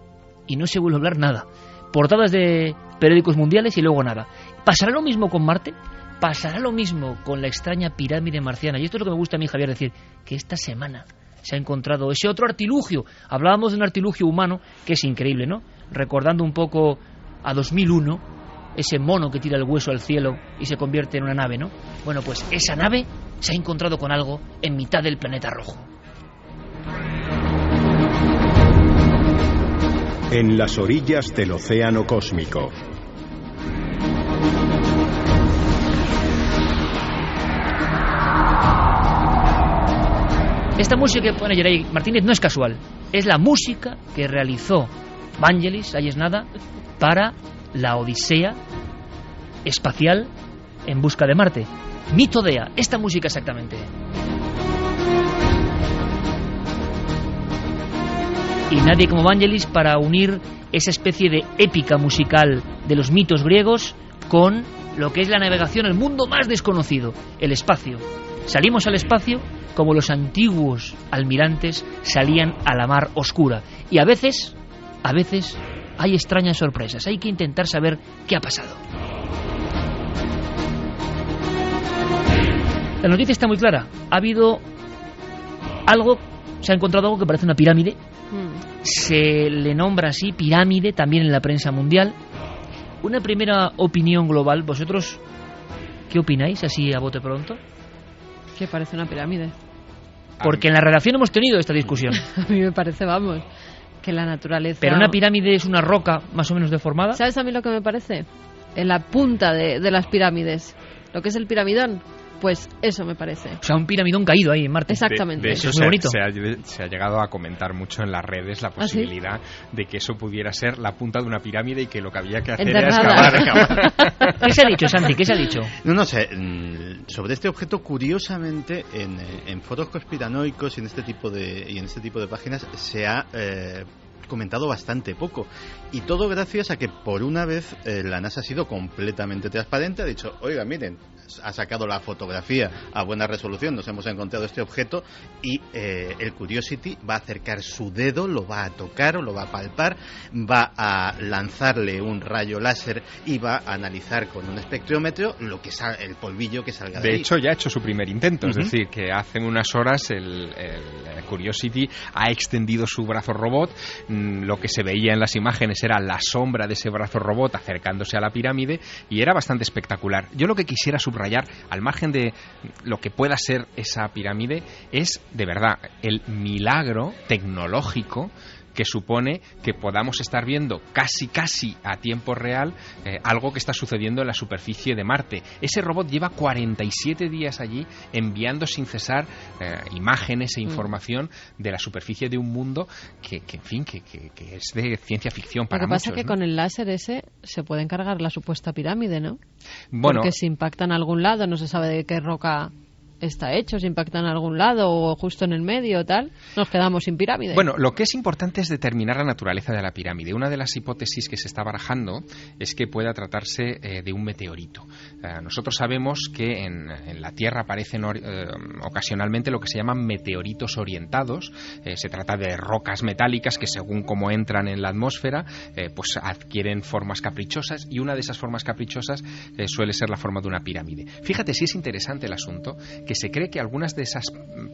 y no se vuelve a hablar nada. Portadas de periódicos mundiales y luego nada. ¿Pasará lo mismo con Marte? ¿Pasará lo mismo con la extraña pirámide marciana? Y esto es lo que me gusta a mí, Javier, decir, que esta semana se ha encontrado ese otro artilugio. Hablábamos de un artilugio humano que es increíble, ¿no? Recordando un poco a 2001, ese mono que tira el hueso al cielo y se convierte en una nave, ¿no? Bueno, pues esa nave se ha encontrado con algo en mitad del planeta rojo. En las orillas del océano cósmico. Esta música que pone Yeray Martínez no es casual, es la música que realizó Vangelis, ahí es nada, para la Odisea espacial en busca de Marte. Mitodea, esta música exactamente. Y nadie como Vangelis para unir esa especie de épica musical de los mitos griegos con lo que es la navegación al mundo más desconocido, el espacio. Salimos al espacio como los antiguos almirantes salían a la mar oscura. Y a veces, a veces, hay extrañas sorpresas. Hay que intentar saber qué ha pasado. La noticia está muy clara. Ha habido algo, se ha encontrado algo que parece una pirámide. Se le nombra así pirámide también en la prensa mundial. Una primera opinión global. ¿Vosotros qué opináis así a bote pronto? Que parece una pirámide. Porque en la redacción hemos tenido esta discusión. a mí me parece, vamos, que la naturaleza... Pero una pirámide es una roca más o menos deformada. ¿Sabes a mí lo que me parece? en la punta de, de las pirámides. Lo que es el piramidón, pues eso me parece. O sea, un piramidón caído ahí en Marte. Exactamente. De, de eso Es muy se, bonito. se ha, se ha llegado a comentar mucho en las redes la ¿Ah, sí? posibilidad de que eso pudiera ser la punta de una pirámide y que lo que había que hacer Enterrada. era excavar, excavar. ¿Qué se ha dicho, Santi? ¿Qué se ha dicho? No, no sé, mm, sobre este objeto, curiosamente, en, eh, en foros conspiranoicos y en este tipo de, y en este tipo de páginas se ha eh, comentado bastante poco. Y todo gracias a que por una vez eh, la NASA ha sido completamente transparente, ha dicho, oiga, miren, ha sacado la fotografía a buena resolución, nos hemos encontrado este objeto y eh, el Curiosity va a acercar su dedo, lo va a tocar, lo va a palpar, va a lanzarle un rayo láser y va a analizar con un espectrómetro lo que sal- el polvillo que salga de, De ahí. hecho, ya ha hecho su primer intento, es decir, que hace unas horas el, el Curiosity ha extendido su brazo robot. Mm, Lo que se veía en las imágenes era la sombra de ese brazo robot acercándose a la pirámide y era bastante espectacular. Yo lo que quisiera subrayar, al margen de lo que pueda ser esa pirámide, es de verdad el milagro tecnológico que supone que podamos estar viendo casi casi a tiempo real eh, algo que está sucediendo en la superficie de Marte. Ese robot lleva 47 días allí enviando sin cesar eh, imágenes e información de la superficie de un mundo que, que, en fin, que, que- que es de ciencia ficción Lo para que pasa es muchos, que ¿no? con el láser ese se puede encargar la supuesta pirámide, ¿no? Bueno, Porque si impacta en algún lado, no se sabe de qué roca está hecho, si impacta en algún lado o justo en el medio o tal, nos quedamos sin pirámide. Bueno, lo que es importante es determinar la naturaleza de la pirámide. Una de las hipótesis que se está barajando es que pueda tratarse eh, de un meteorito. Eh, nosotros sabemos que en, la Tierra aparecen eh, ocasionalmente lo que se llaman meteoritos orientados. Se trata de rocas metálicas que según cómo entran en la atmósfera, pues adquieren formas caprichosas y una de esas formas caprichosas suele ser la forma de una pirámide. Fíjate si es interesante el asunto que se cree que algunas de esas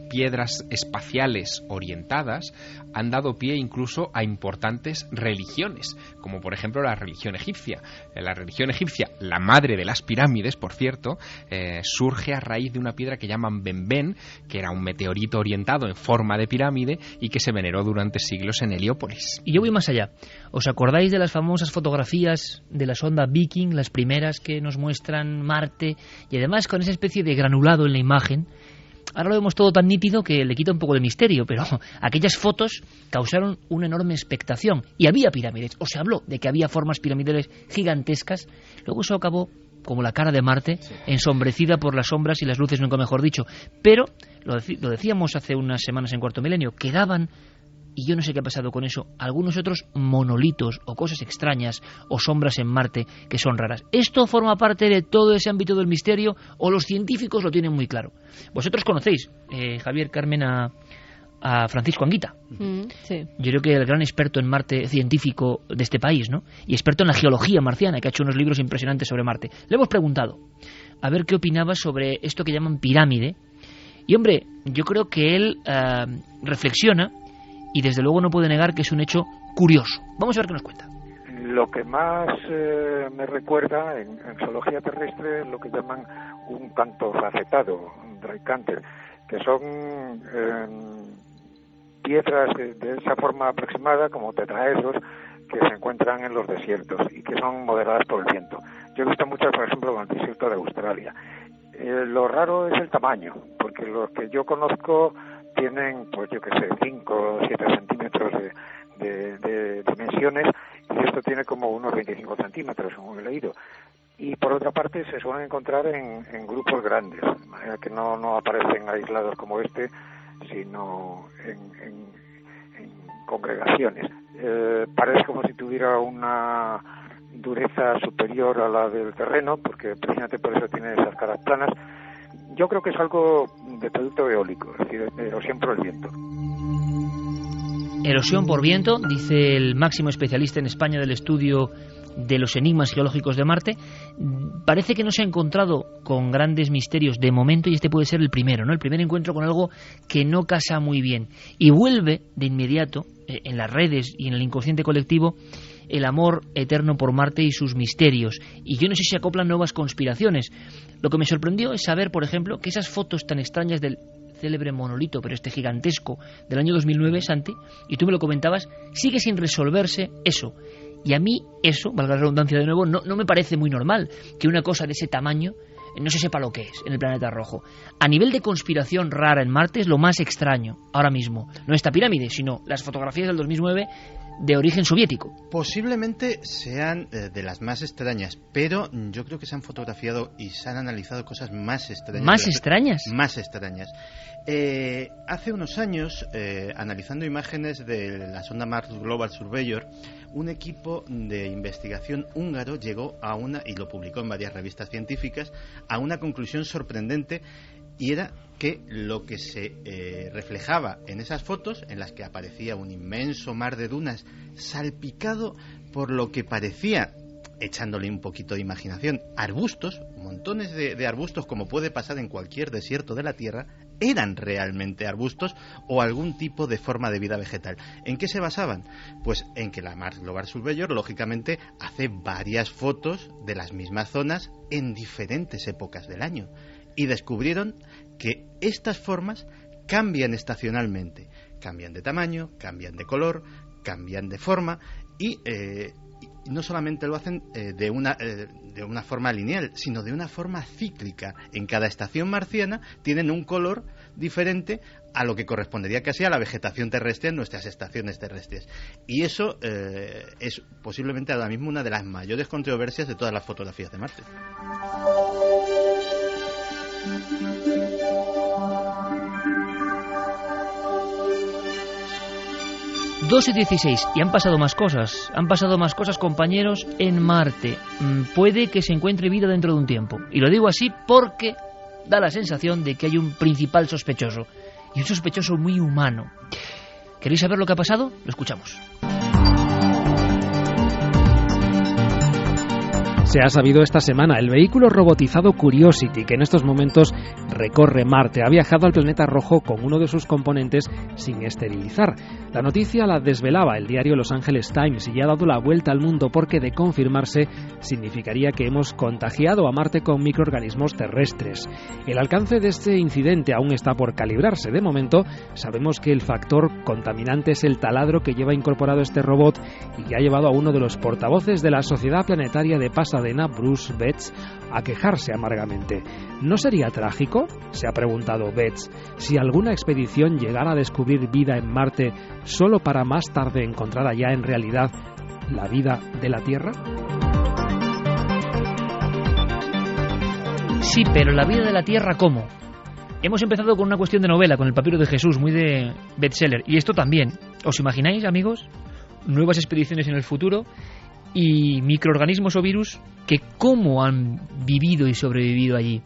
piedras espaciales orientadas han dado pie incluso a importantes religiones, como por ejemplo la religión egipcia. Eh, La religión egipcia, la madre de las pirámides, por cierto, eh, surge a raíz de una piedra que llaman Benben, que era un meteorito orientado en forma de pirámide y que se veneró durante siglos en Heliópolis. Y yo voy más allá. ¿Os acordáis de las famosas fotografías de la sonda Viking, las primeras que nos muestran Marte, y además con esa especie de granulado en la imagen? Ahora lo vemos todo tan nítido que le quita un poco de misterio, pero aquellas fotos causaron una enorme expectación. Y había pirámides, o se habló de que había formas piramidales gigantescas. Luego eso acabó como la cara de Marte, ensombrecida por las sombras y las luces, nunca mejor dicho. Pero, lo, lo decíamos hace unas semanas en Cuarto Milenio, quedaban y yo no sé qué ha pasado con eso, algunos otros monolitos o cosas extrañas o sombras en Marte que son raras. ¿Esto forma parte de todo ese ámbito del misterio o los científicos lo tienen muy claro? Vosotros conocéis, eh, Javier Carmen, a, a Francisco Anguita. Mm, sí. Yo creo que el gran experto en Marte científico de este país, ¿no? Y experto en la geología marciana, que ha hecho unos libros impresionantes sobre Marte. Le hemos preguntado a ver qué opinaba sobre esto que llaman pirámide. Y hombre, yo creo que él eh, reflexiona y desde luego no puede negar que es un hecho curioso. Vamos a ver qué nos cuenta. Lo que más eh, me recuerda en, en geología terrestre es lo que llaman un canto facetado, un dry canter, que son eh, piedras de, de esa forma aproximada, como tetraedros, que se encuentran en los desiertos y que son moderadas por el viento. Yo he visto muchas, por ejemplo, en el desierto de Australia. Eh, lo raro es el tamaño, porque los que yo conozco tienen, pues yo qué sé, 5 o 7 centímetros de, de, de dimensiones y esto tiene como unos 25 centímetros, según he leído. Y por otra parte se suelen encontrar en, en grupos grandes, de manera que no, no aparecen aislados como este, sino en, en, en congregaciones. Eh, parece como si tuviera una dureza superior a la del terreno, porque precisamente por eso tiene esas caras planas. Yo creo que es algo de producto eólico, es decir, de erosión por el viento. Erosión por viento, dice el máximo especialista en España del estudio de los enigmas geológicos de Marte. Parece que no se ha encontrado con grandes misterios de momento y este puede ser el primero, ¿no? El primer encuentro con algo que no casa muy bien. Y vuelve de inmediato eh, en las redes y en el inconsciente colectivo el amor eterno por Marte y sus misterios. Y yo no sé si acoplan nuevas conspiraciones. Lo que me sorprendió es saber, por ejemplo, que esas fotos tan extrañas del célebre monolito, pero este gigantesco del año 2009, Santi, y tú me lo comentabas, sigue sin resolverse eso. Y a mí eso, valga la redundancia de nuevo, no, no me parece muy normal que una cosa de ese tamaño no se sepa lo que es en el planeta rojo. A nivel de conspiración rara en Marte es lo más extraño ahora mismo. No esta pirámide, sino las fotografías del 2009 de origen soviético. Posiblemente sean eh, de las más extrañas, pero yo creo que se han fotografiado y se han analizado cosas más extrañas. ¿Más extrañas? Más extrañas. Eh, hace unos años, eh, analizando imágenes de la sonda Mars Global Surveyor, un equipo de investigación húngaro llegó a una, y lo publicó en varias revistas científicas, a una conclusión sorprendente y era que lo que se eh, reflejaba en esas fotos, en las que aparecía un inmenso mar de dunas salpicado por lo que parecía echándole un poquito de imaginación, arbustos, montones de, arbustos como puede pasar en cualquier desierto de la Tierra, eran realmente arbustos o algún tipo de forma de vida vegetal. ¿En qué se basaban? Pues en que la Mars Global Surveyor, lógicamente, hace varias fotos de las mismas zonas en diferentes épocas del año. Y descubrieron que estas formas cambian estacionalmente. Cambian de tamaño, cambian de color, cambian de forma y eh, no solamente lo hacen eh, de, una, eh, de una forma lineal, sino de una forma cíclica. En cada estación marciana tienen un color diferente a lo que correspondería casi a la vegetación terrestre en nuestras estaciones terrestres. Y eso eh, es posiblemente ahora mismo una de las mayores controversias de todas las fotografías de Marte. 2 y 16. Y han pasado más cosas. Han pasado más cosas, compañeros, en Marte. Mm, puede que se encuentre vida dentro de un tiempo. Y lo digo así porque da la sensación de que hay un principal sospechoso. Y un sospechoso muy humano. ¿Queréis saber lo que ha pasado? Lo escuchamos. Se ha sabido esta semana, el vehículo robotizado Curiosity, que en estos momentos recorre Marte, ha viajado al planeta rojo con uno de sus componentes sin esterilizar. La noticia la desvelaba el diario Los Angeles Times y ya ha dado la vuelta al mundo porque de confirmarse significaría que hemos contagiado a Marte con microorganismos terrestres. El alcance de este incidente aún está por calibrarse. De momento sabemos que el factor contaminante es el taladro que lleva incorporado este robot y que ha llevado a uno de los portavoces de la Sociedad Planetaria de Pasa Bruce Betts, a quejarse amargamente. ¿No sería trágico, se ha preguntado Betts, si alguna expedición llegara a descubrir vida en Marte solo para más tarde encontrar allá en realidad la vida de la Tierra? Sí, pero la vida de la Tierra, ¿cómo? Hemos empezado con una cuestión de novela, con el papiro de Jesús, muy de bestseller. Y esto también. ¿Os imagináis, amigos? Nuevas expediciones en el futuro y microorganismos o virus que cómo han vivido y sobrevivido allí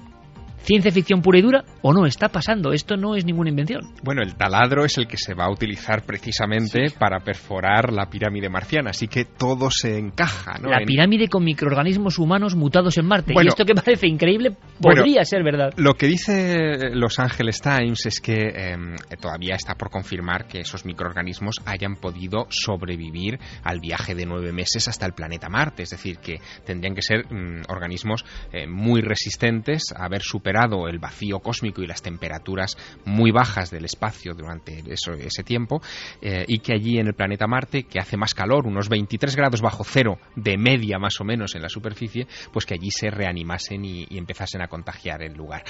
ciencia ficción pura y dura o no, está pasando, esto no es ninguna invención. Bueno, el taladro es el que se va a utilizar precisamente para perforar la pirámide marciana, así que todo se encaja. ¿no? La pirámide con microorganismos humanos mutados en Marte. y esto que parece increíble podría ser verdad. Lo que dice Los Angeles Times es que em, todavía está por confirmar que esos microorganismos hayan podido sobrevivir al viaje de nueve meses hasta el planeta Marte, es decir, que tendrían que ser mm, organismos eh, muy resistentes a haber superado el vacío cósmico y las temperaturas muy bajas del espacio durante ese tiempo eh, y que allí en el planeta Marte, que hace más calor, unos 23 grados bajo cero de media más o menos en la superficie, pues que allí se reanimasen y, y empezasen a contagiar el lugar.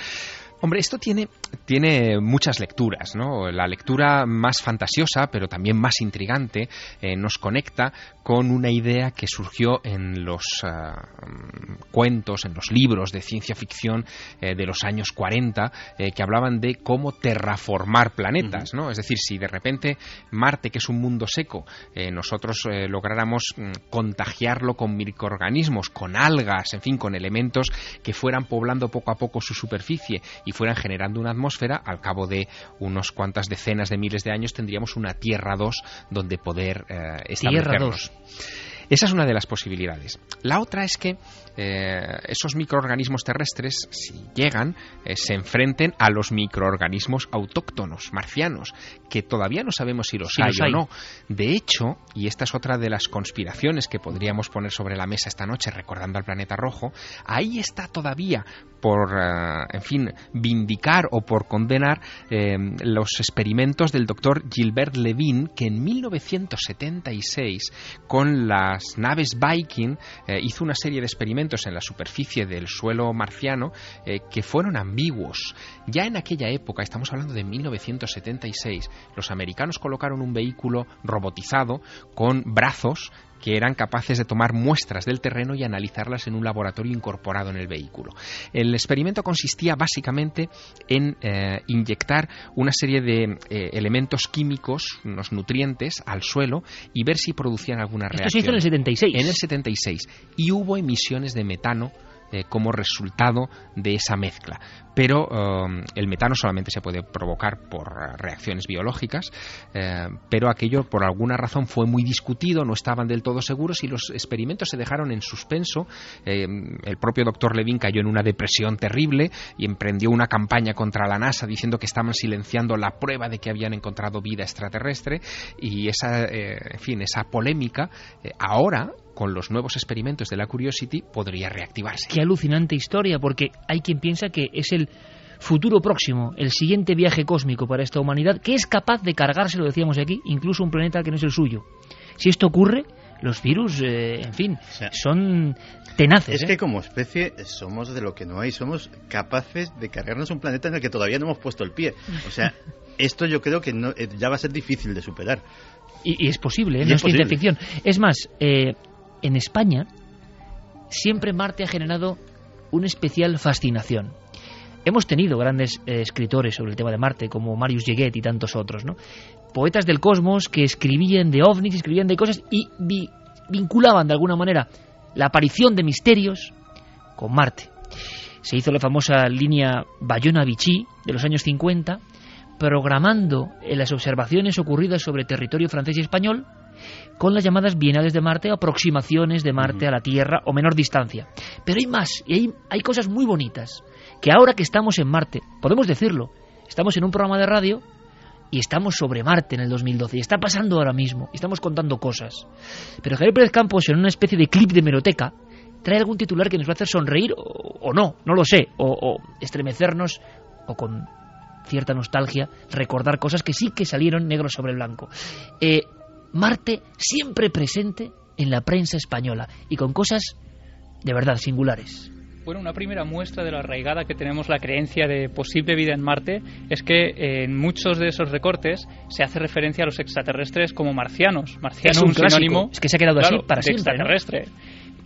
Hombre, esto tiene, tiene muchas lecturas, ¿no? La lectura más fantasiosa, pero también más intrigante, eh, nos conecta con una idea que surgió en los ah, cuentos, en los libros de ciencia ficción eh, de los años 40, eh, que hablaban de cómo terraformar planetas, ¿no? Es decir, si de repente Marte, que es un mundo seco, nosotros lográramos mm, contagiarlo con microorganismos, con algas, en fin, con elementos que fueran poblando poco a poco su superficie y fueran generando una atmósfera, al cabo de unos cuantas decenas de miles de años tendríamos una Tierra 2 donde poder eh, establecernos. Esa es una de las posibilidades. La otra es que eh, esos microorganismos terrestres, si llegan, eh, se enfrenten a los microorganismos autóctonos, marcianos, que todavía no sabemos si los, hay, o no. De hecho, y esta es otra de las conspiraciones que podríamos poner sobre la mesa esta noche, recordando al planeta rojo, ahí está todavía por, eh, en fin, vindicar o por condenar los experimentos del doctor Gilbert Levin, que en 1976, con la las naves Viking hizo una serie de experimentos en la superficie del suelo marciano eh, que fueron ambiguos. Ya en aquella época, estamos hablando de 1976, los americanos colocaron un vehículo robotizado con brazos que eran capaces de tomar muestras del terreno y analizarlas en un laboratorio incorporado en el vehículo. El experimento consistía básicamente en eh, inyectar una serie de eh, elementos químicos, unos nutrientes, al suelo y ver si producían alguna reacción. Esto se hizo en el 76. En el 76. Y hubo emisiones de metano eh, como resultado de esa mezcla. Pero um, el metano solamente se puede provocar por reacciones biológicas, eh, pero aquello por alguna razón fue muy discutido, no estaban del todo seguros y los experimentos se dejaron en suspenso. Eh, el propio doctor Levin cayó en una depresión terrible y emprendió una campaña contra la NASA diciendo que estaban silenciando la prueba de que habían encontrado vida extraterrestre y esa, en fin, esa polémica ahora con los nuevos experimentos de la Curiosity podría reactivarse. Qué alucinante historia, porque hay quien piensa que es el futuro próximo, el siguiente viaje cósmico para esta humanidad, que es capaz de cargarse, lo decíamos aquí, incluso un planeta que no es el suyo. Si esto ocurre, los virus, eh, en fin, son tenaces. Es ¿eh? que como especie somos de lo que no hay, somos capaces de cargarnos un planeta en el que todavía no hemos puesto el pie. O sea, esto yo creo que no, eh, ya va a ser difícil de superar. Y, y es posible, ¿eh? Y no es es ciencia ficción. Es más, eh, en España siempre Marte ha generado una especial fascinación. Hemos tenido grandes eh, escritores sobre el tema de Marte, como Marius Yeguet y tantos otros, ¿no? Poetas del cosmos que escribían de ovnis, escribían de cosas y vi- vinculaban de alguna manera la aparición de misterios con Marte. Se hizo la famosa línea Bayona-Vichy de los años 50, programando en las observaciones ocurridas sobre territorio francés y español con las llamadas bienales de Marte o aproximaciones de Marte a la Tierra o menor distancia. Pero hay más, y hay, hay cosas muy bonitas, que ahora que estamos en Marte, podemos decirlo, estamos en un programa de radio y estamos sobre Marte en el 2012, y está pasando ahora mismo, y estamos contando cosas. Pero Javier Pérez Campos, en una especie de clip de meroteca, trae algún titular que nos va a hacer sonreír o, o no, no lo sé, o, o estremecernos, o con cierta nostalgia, recordar cosas que sí que salieron negro sobre blanco. Eh, Marte siempre presente en la prensa española y con cosas de verdad singulares. Bueno, una primera muestra de la arraigada que tenemos la creencia de posible vida en Marte es que eh, en muchos de esos recortes se hace referencia a los extraterrestres como marcianos. Marciano, Es un sinónimo. Es que se ha quedado así para de siempre, ¿no?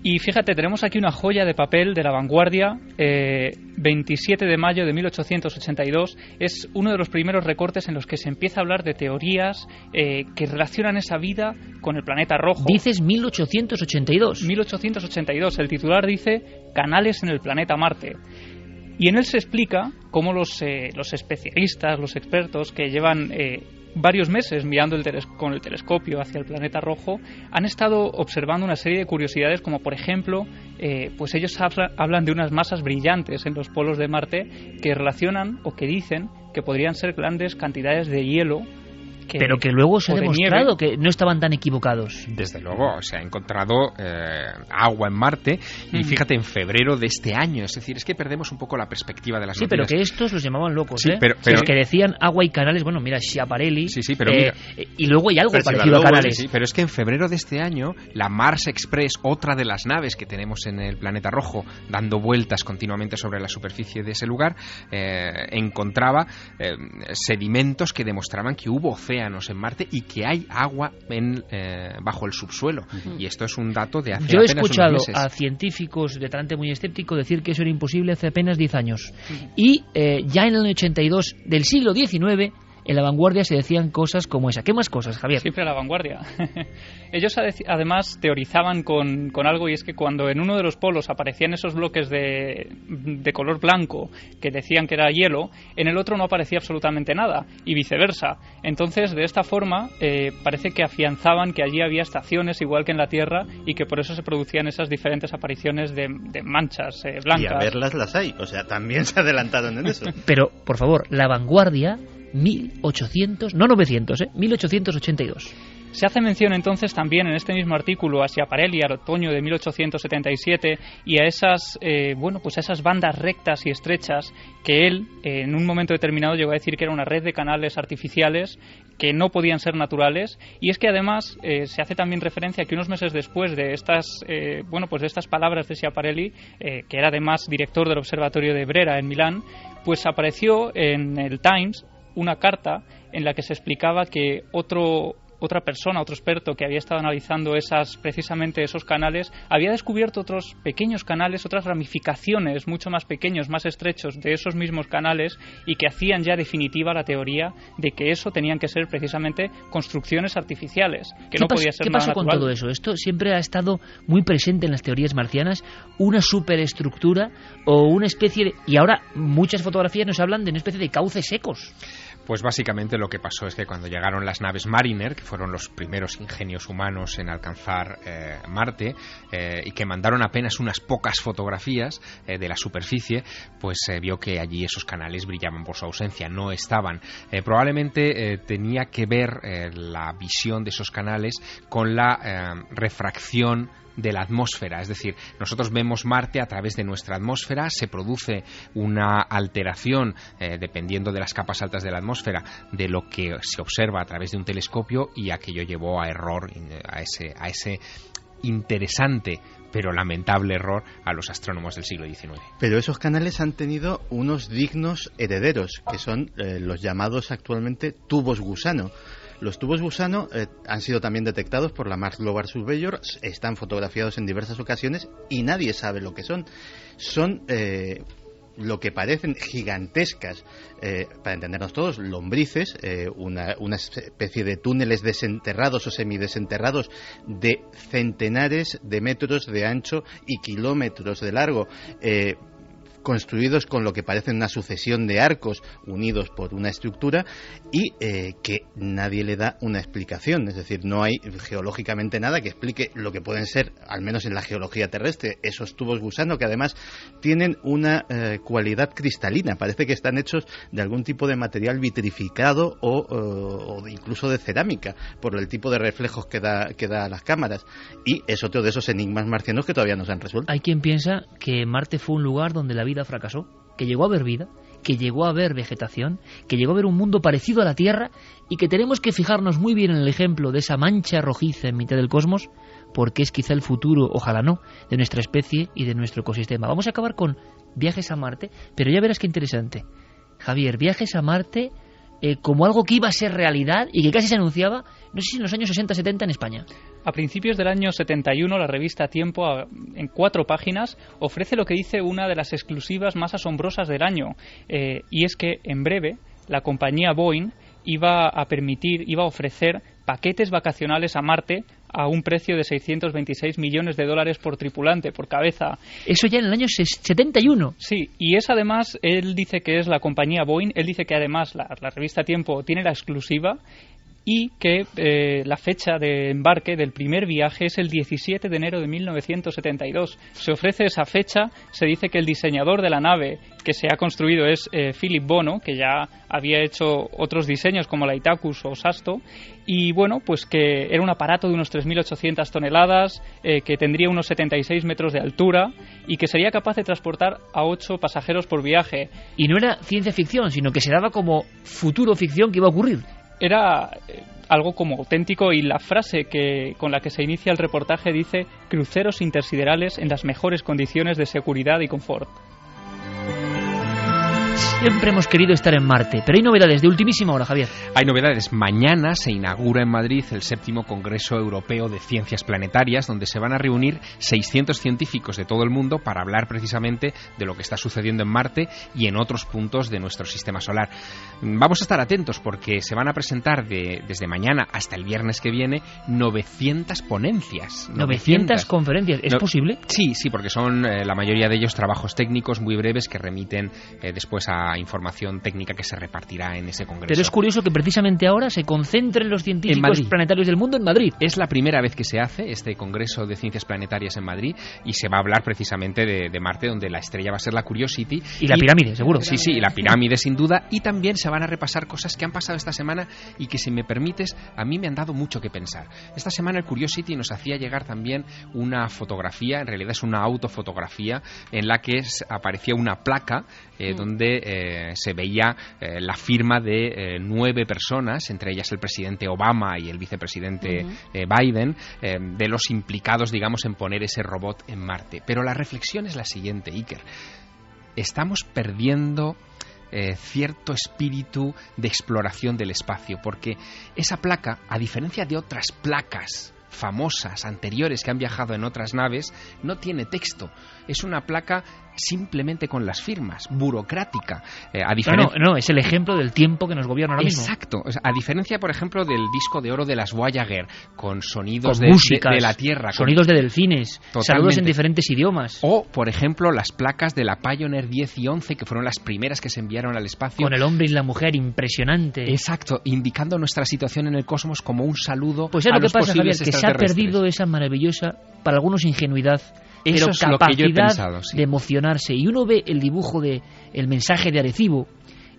Y fíjate, tenemos aquí una joya de papel de la vanguardia, eh, 27 de mayo de 1882. Es uno de los primeros recortes en los que se empieza a hablar de teorías eh, que relacionan esa vida con el planeta rojo. Dices 1882. 1882. El titular dice Canales en el planeta Marte. Y en él se explica cómo los, eh, los especialistas, los expertos que llevan eh, varios meses mirando el con el telescopio hacia el planeta rojo han estado observando una serie de curiosidades como por ejemplo eh, pues ellos habla- hablan de unas masas brillantes en los polos de Marte que relacionan o que dicen que podrían ser grandes cantidades de hielo que- Pero que luego se ha de demostrado que no estaban tan equivocados. Desde luego, se ha encontrado eh, agua en Marte y Ujú. fíjate, en febrero de este año, es decir, es que perdemos un poco la perspectiva de las Sí, pero que estos los llamaban locos, Sí, ¿eh? pero- pero- Los que decían agua y canales, bueno, mira, Schiaparelli. Sí, sí, pero eh, mira. y luego hay algo parecido a canales. sí, sí, pero es que en febrero de este año, la Mars Express, otra de las naves que tenemos en el planeta rojo, dando vueltas continuamente sobre la superficie de ese lugar, eh, encontraba sedimentos que demostraban que hubo océanos en Marte y que hay agua en, eh, bajo el subsuelo. Y esto es un dato de hace Yo he apenas unos escuchado meses. a científicos de talante muy escéptico decir que eso era imposible hace apenas 10 años. Y eh, ya en el año 82 del siglo XIX, en la vanguardia se decían cosas como esa. ¿Qué más cosas, Javier? Siempre a la vanguardia. Ellos ade- además teorizaban con, con algo y es que cuando en uno de los polos aparecían esos bloques de, de color blanco que decían que era hielo, en el otro no aparecía absolutamente nada y viceversa. Entonces, de esta forma, eh, parece que afianzaban que allí había estaciones igual que en la Tierra y que por eso se producían esas diferentes apariciones de, de manchas eh, Y a blancas. verlas las hay. O sea, también se adelantaron en eso. Pero, por favor, la vanguardia 1800, no 900, ¿eh? 1882. Se hace mención entonces también en este mismo artículo a Schiaparelli al otoño de 1877 y a esas, eh, bueno, pues a esas bandas rectas y estrechas que él en un momento determinado llegó a decir que era una red de canales artificiales que no podían ser naturales y es que además eh, se hace también referencia que unos meses después de estas eh, bueno pues de estas palabras de Schiaparelli que era además director del observatorio de Brera en Milán pues apareció en el Times una carta en la que se explicaba que otro otra persona, otro experto que había estado analizando esas, precisamente esos canales, había descubierto otros pequeños canales, otras ramificaciones mucho más pequeños, más estrechos de esos mismos canales y que hacían ya definitiva la teoría de que eso tenían que ser precisamente construcciones artificiales, que no podía ser ¿Qué pasó con todo eso? Esto siempre ha estado muy presente en las teorías marcianas, una superestructura o una especie de... Y ahora muchas fotografías nos hablan de una especie de cauces secos. Pues básicamente lo que pasó es que cuando llegaron las naves Mariner, que fueron los primeros ingenios humanos en alcanzar eh, Marte, eh, y que mandaron apenas unas pocas fotografías eh, de la superficie, pues se vio que allí esos canales brillaban por su ausencia, no estaban. probablemente tenía que ver la visión de esos canales con la refracción de la atmósfera. Es decir, nosotros vemos Marte a través de nuestra atmósfera, se produce una alteración eh, dependiendo de las capas altas de la atmósfera de lo que se observa a través de un telescopio y aquello llevó a error, a ese, a ese interesante pero lamentable error a los astrónomos del siglo XIX. Pero esos canales han tenido unos dignos herederos, que son eh, los llamados actualmente tubos gusano. Los tubos gusano eh, han sido también detectados por la Mars Global Surveyor, están fotografiados en diversas ocasiones y nadie sabe lo que son. Son eh, lo que parecen gigantescas, eh, para entendernos todos, lombrices, una, una, especie de túneles desenterrados o semidesenterrados de centenares de metros de ancho y kilómetros de largo construidos con lo que parece una sucesión de arcos unidos por una estructura y eh, que nadie le da una explicación. Es decir, no hay geológicamente nada que explique lo que pueden ser, al menos en la geología terrestre, esos tubos gusano que además tienen una eh, cualidad cristalina. Parece que están hechos de algún tipo de material vitrificado o, incluso de cerámica por el tipo de reflejos que da, que da a las cámaras. Y es otro de esos enigmas marcianos que todavía no se han resuelto. Hay quien piensa que Marte fue un lugar donde la vida fracasó, que llegó a haber vida, que llegó a haber vegetación, que llegó a haber un mundo parecido a la Tierra y que tenemos que fijarnos muy bien en el ejemplo de esa mancha rojiza en mitad del cosmos, porque es quizá el futuro, ojalá no, de nuestra especie y de nuestro ecosistema. Vamos a acabar con viajes a Marte, pero ya verás qué interesante. Javier, viajes a Marte eh, como algo que iba a ser realidad y que casi se anunciaba, no sé si en los años 60-70 en España. A principios del año 71, la revista Tiempo, en cuatro páginas, ofrece lo que dice una de las exclusivas más asombrosas del año, eh, y es que en breve la compañía Boeing iba a permitir, iba a ofrecer paquetes vacacionales a Marte a un precio de 626 millones de dólares por tripulante, por cabeza. Eso ya en el año 71. Sí, y es además, él dice que es la compañía Boeing, él dice que además la, la revista Tiempo tiene la exclusiva y que eh, la fecha de embarque del primer viaje es el 17 de enero de 1972. Se ofrece esa fecha, se dice que el diseñador de la nave que se ha construido es eh, Philip Bono, que ya había hecho otros diseños como la Itacus o Sasto, y bueno, pues que era un aparato de unos 3.800 toneladas, eh, que tendría unos 76 metros de altura y que sería capaz de transportar a 8 pasajeros por viaje. Y no era ciencia ficción, sino que se daba como futuro ficción que iba a ocurrir era eh, algo como auténtico y la frase que con la que se inicia el reportaje dice cruceros intersiderales en las mejores condiciones de seguridad y confort. Siempre hemos querido estar en Marte, pero hay novedades de ultimísima hora, Javier. Hay novedades. Mañana se inaugura en Madrid el séptimo Congreso Europeo de Ciencias Planetarias, donde se van a reunir 600 científicos de todo el mundo para hablar precisamente de lo que está sucediendo en Marte y en otros puntos de nuestro sistema solar. Vamos a estar atentos porque se van a presentar desde mañana hasta el viernes que viene 900 ponencias. 900, conferencias. ¿Es posible? Sí, sí, porque son eh, la mayoría de ellos trabajos técnicos muy breves que remiten eh, después información técnica que se repartirá en ese congreso. Pero es curioso que precisamente ahora se concentren los científicos planetarios del mundo en Madrid. Es la primera vez que se hace este congreso de ciencias planetarias en Madrid y se va a hablar precisamente de, Marte, donde la estrella va a ser la Curiosity. Y, la pirámide, seguro. Sí, sí, y la pirámide sin duda. Y también se van a repasar cosas que han pasado esta semana y que, si me permites, a mí me han dado mucho que pensar. Esta semana el Curiosity nos hacía llegar también una fotografía, en realidad es una autofotografía, en la que aparecía una placa eh, mm. donde eh, se veía eh, la firma de nueve personas, entre ellas el presidente Obama y el vicepresidente Biden, de los implicados, digamos, en poner ese robot en Marte. Pero la reflexión es la siguiente, Iker. Estamos perdiendo cierto espíritu de exploración del espacio, porque esa placa, a diferencia de otras placas famosas anteriores que han viajado en otras naves, no tiene texto. Es una placa simplemente con las firmas, burocrática. Eh, a no, no, es el ejemplo del tiempo que nos gobierna ahora mismo. Exacto. a diferencia, por ejemplo, del disco de oro de las Voyager, con sonidos de, de, la Tierra. Sonidos de delfines, saludos en diferentes idiomas. O, por ejemplo, las placas de la Pioneer 10 y 11, que fueron las primeras que se enviaron al espacio. Con el hombre y la mujer, impresionante. Exacto, indicando nuestra situación en el cosmos como un saludo pues es lo que pasa, Javier, que se ha perdido esa maravillosa, para algunos ingenuidad, pero capacidad de emocionarse. Y uno ve el dibujo de el mensaje de Arecibo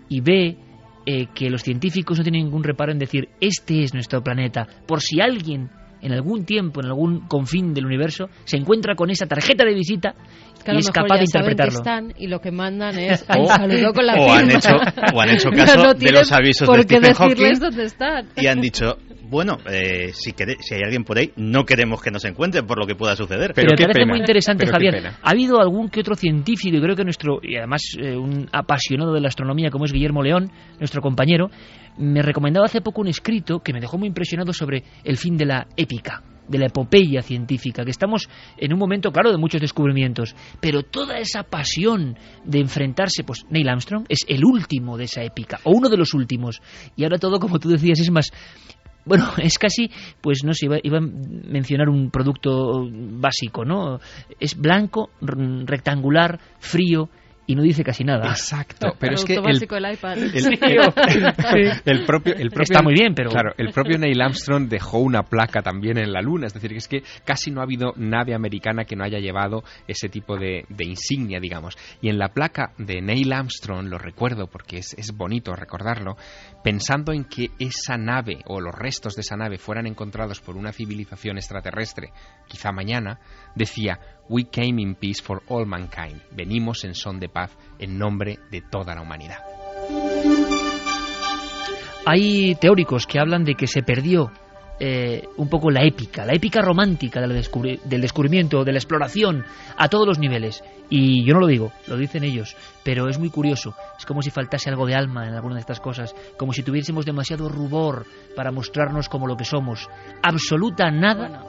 y ve eh, que los científicos no tienen ningún reparo en decir este es nuestro planeta. Por si alguien en algún tiempo, en algún confín del universo, se encuentra con esa tarjeta de visita y es capaz de interpretarlo. están y lo que mandan es o, saludo con la o han hecho o han hecho caso de los avisos de Stephen Hawking dónde están. y han dicho bueno, eh, si, si hay alguien por ahí, no queremos que nos encuentren por lo que pueda suceder. Pero, me parece muy interesante, Javier. Ha habido algún que otro científico, y creo que nuestro, y además eh, un apasionado de la astronomía como es Guillermo León, nuestro compañero, me recomendaba hace poco un escrito que me dejó muy impresionado sobre el fin de la épica de la epopeya científica, que estamos en un momento, claro, de muchos descubrimientos, pero toda esa pasión de enfrentarse, pues Neil Armstrong es el último de esa épica, o uno de los últimos, y ahora todo, como tú decías, es más bueno, es casi, pues no sé, iba, a mencionar un producto básico, ¿no? Es blanco, rectangular, frío, y no dice casi nada. Exacto, pero es que el, el, iPad. El, propio, el propio está muy bien, pero claro, el propio Neil Armstrong dejó una placa también en la Luna, es decir, que es que casi no ha habido nave americana que no haya llevado ese tipo de, insignia, digamos. Y en la placa de Neil Armstrong lo recuerdo porque es, es bonito recordarlo, pensando en que esa nave o los restos de esa nave fueran encontrados por una civilización extraterrestre, quizá mañana, decía We came in peace for all mankind. Venimos en son de paz en nombre de toda la humanidad. Hay teóricos que hablan de que se perdió eh, un poco la épica, la épica romántica del, del, descubrimiento, de la exploración, a todos los niveles. Y yo no lo digo, lo dicen ellos, pero es muy curioso. Es como si faltase algo de alma en alguna de estas cosas, como si tuviésemos demasiado rubor para mostrarnos como lo que somos. Absoluta nada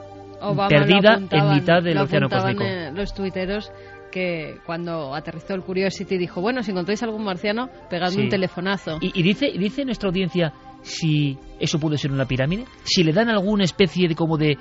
perdida en mitad del océano cósmico. los tuiteros que cuando aterrizó el Curiosity dijo, bueno, si encontráis algún marciano, pegadme un telefonazo. Y, dice, dice nuestra audiencia si eso puede ser una pirámide, si le dan alguna especie de como de,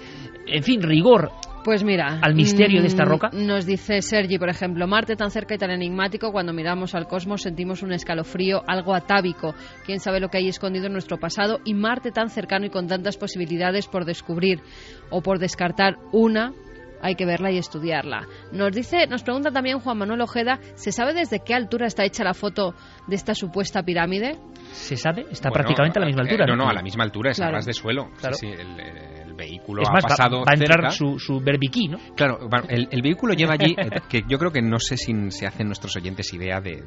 en fin, rigor pues mira, al misterio de esta mm, roca. Nos dice Sergi, por ejemplo, Marte tan cerca y tan enigmático, cuando miramos al cosmos sentimos un escalofrío, algo atávico. Quién sabe lo que hay escondido en nuestro pasado y Marte tan cercano y con tantas posibilidades por descubrir o por descartar una hay que verla y estudiarla. Nos dice, nos pregunta también Juan Manuel Ojeda, ¿se sabe desde qué altura está hecha la foto de esta supuesta pirámide? Se sabe, está prácticamente a la misma altura. Eh, no, no, a la misma altura, es a ras de suelo. Claro. Sí, el, vehículo ha pasado va, a entrar su, su berbiquí, ¿no? Claro, el, vehículo lleva allí, que yo creo que no sé si se hacen nuestros oyentes idea de,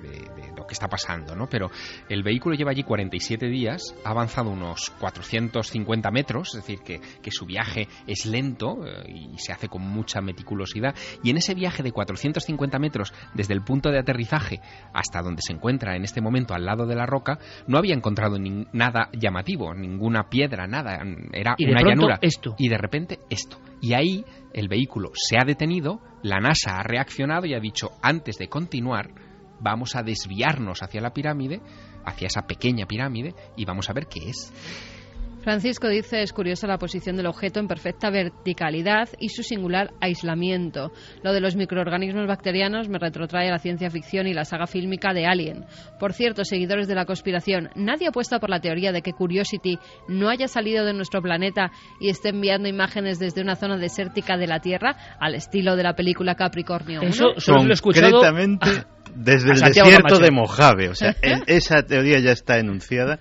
lo que está pasando, ¿no? Pero el vehículo lleva allí 47 días, ha avanzado unos 450 metros, es decir, que, que su viaje es lento eh, y se hace con mucha meticulosidad. Y en ese viaje de 450 metros, desde el punto de aterrizaje hasta donde se encuentra en este momento al lado de la roca, no había encontrado nada llamativo, ninguna piedra, nada. Era una llanura. Y de repente esto. Y ahí el vehículo se ha detenido, la NASA ha reaccionado y ha dicho, antes de continuar, vamos a desviarnos hacia la pirámide, hacia esa pequeña pirámide, y vamos a ver qué es. Francisco dice es curiosa la posición del objeto en perfecta verticalidad y su singular aislamiento. Lo de los microorganismos bacterianos me retrotrae a la ciencia ficción y la saga fílmica de Alien. Por cierto, seguidores de la conspiración, nadie apuesta por la teoría de que Curiosity no haya salido de nuestro planeta y esté enviando imágenes desde una zona desértica de la Tierra al estilo de la película Capricornio. 1? Eso solo lo he escuchado desde el desierto de Mojave. O sea, en- esa teoría ya está enunciada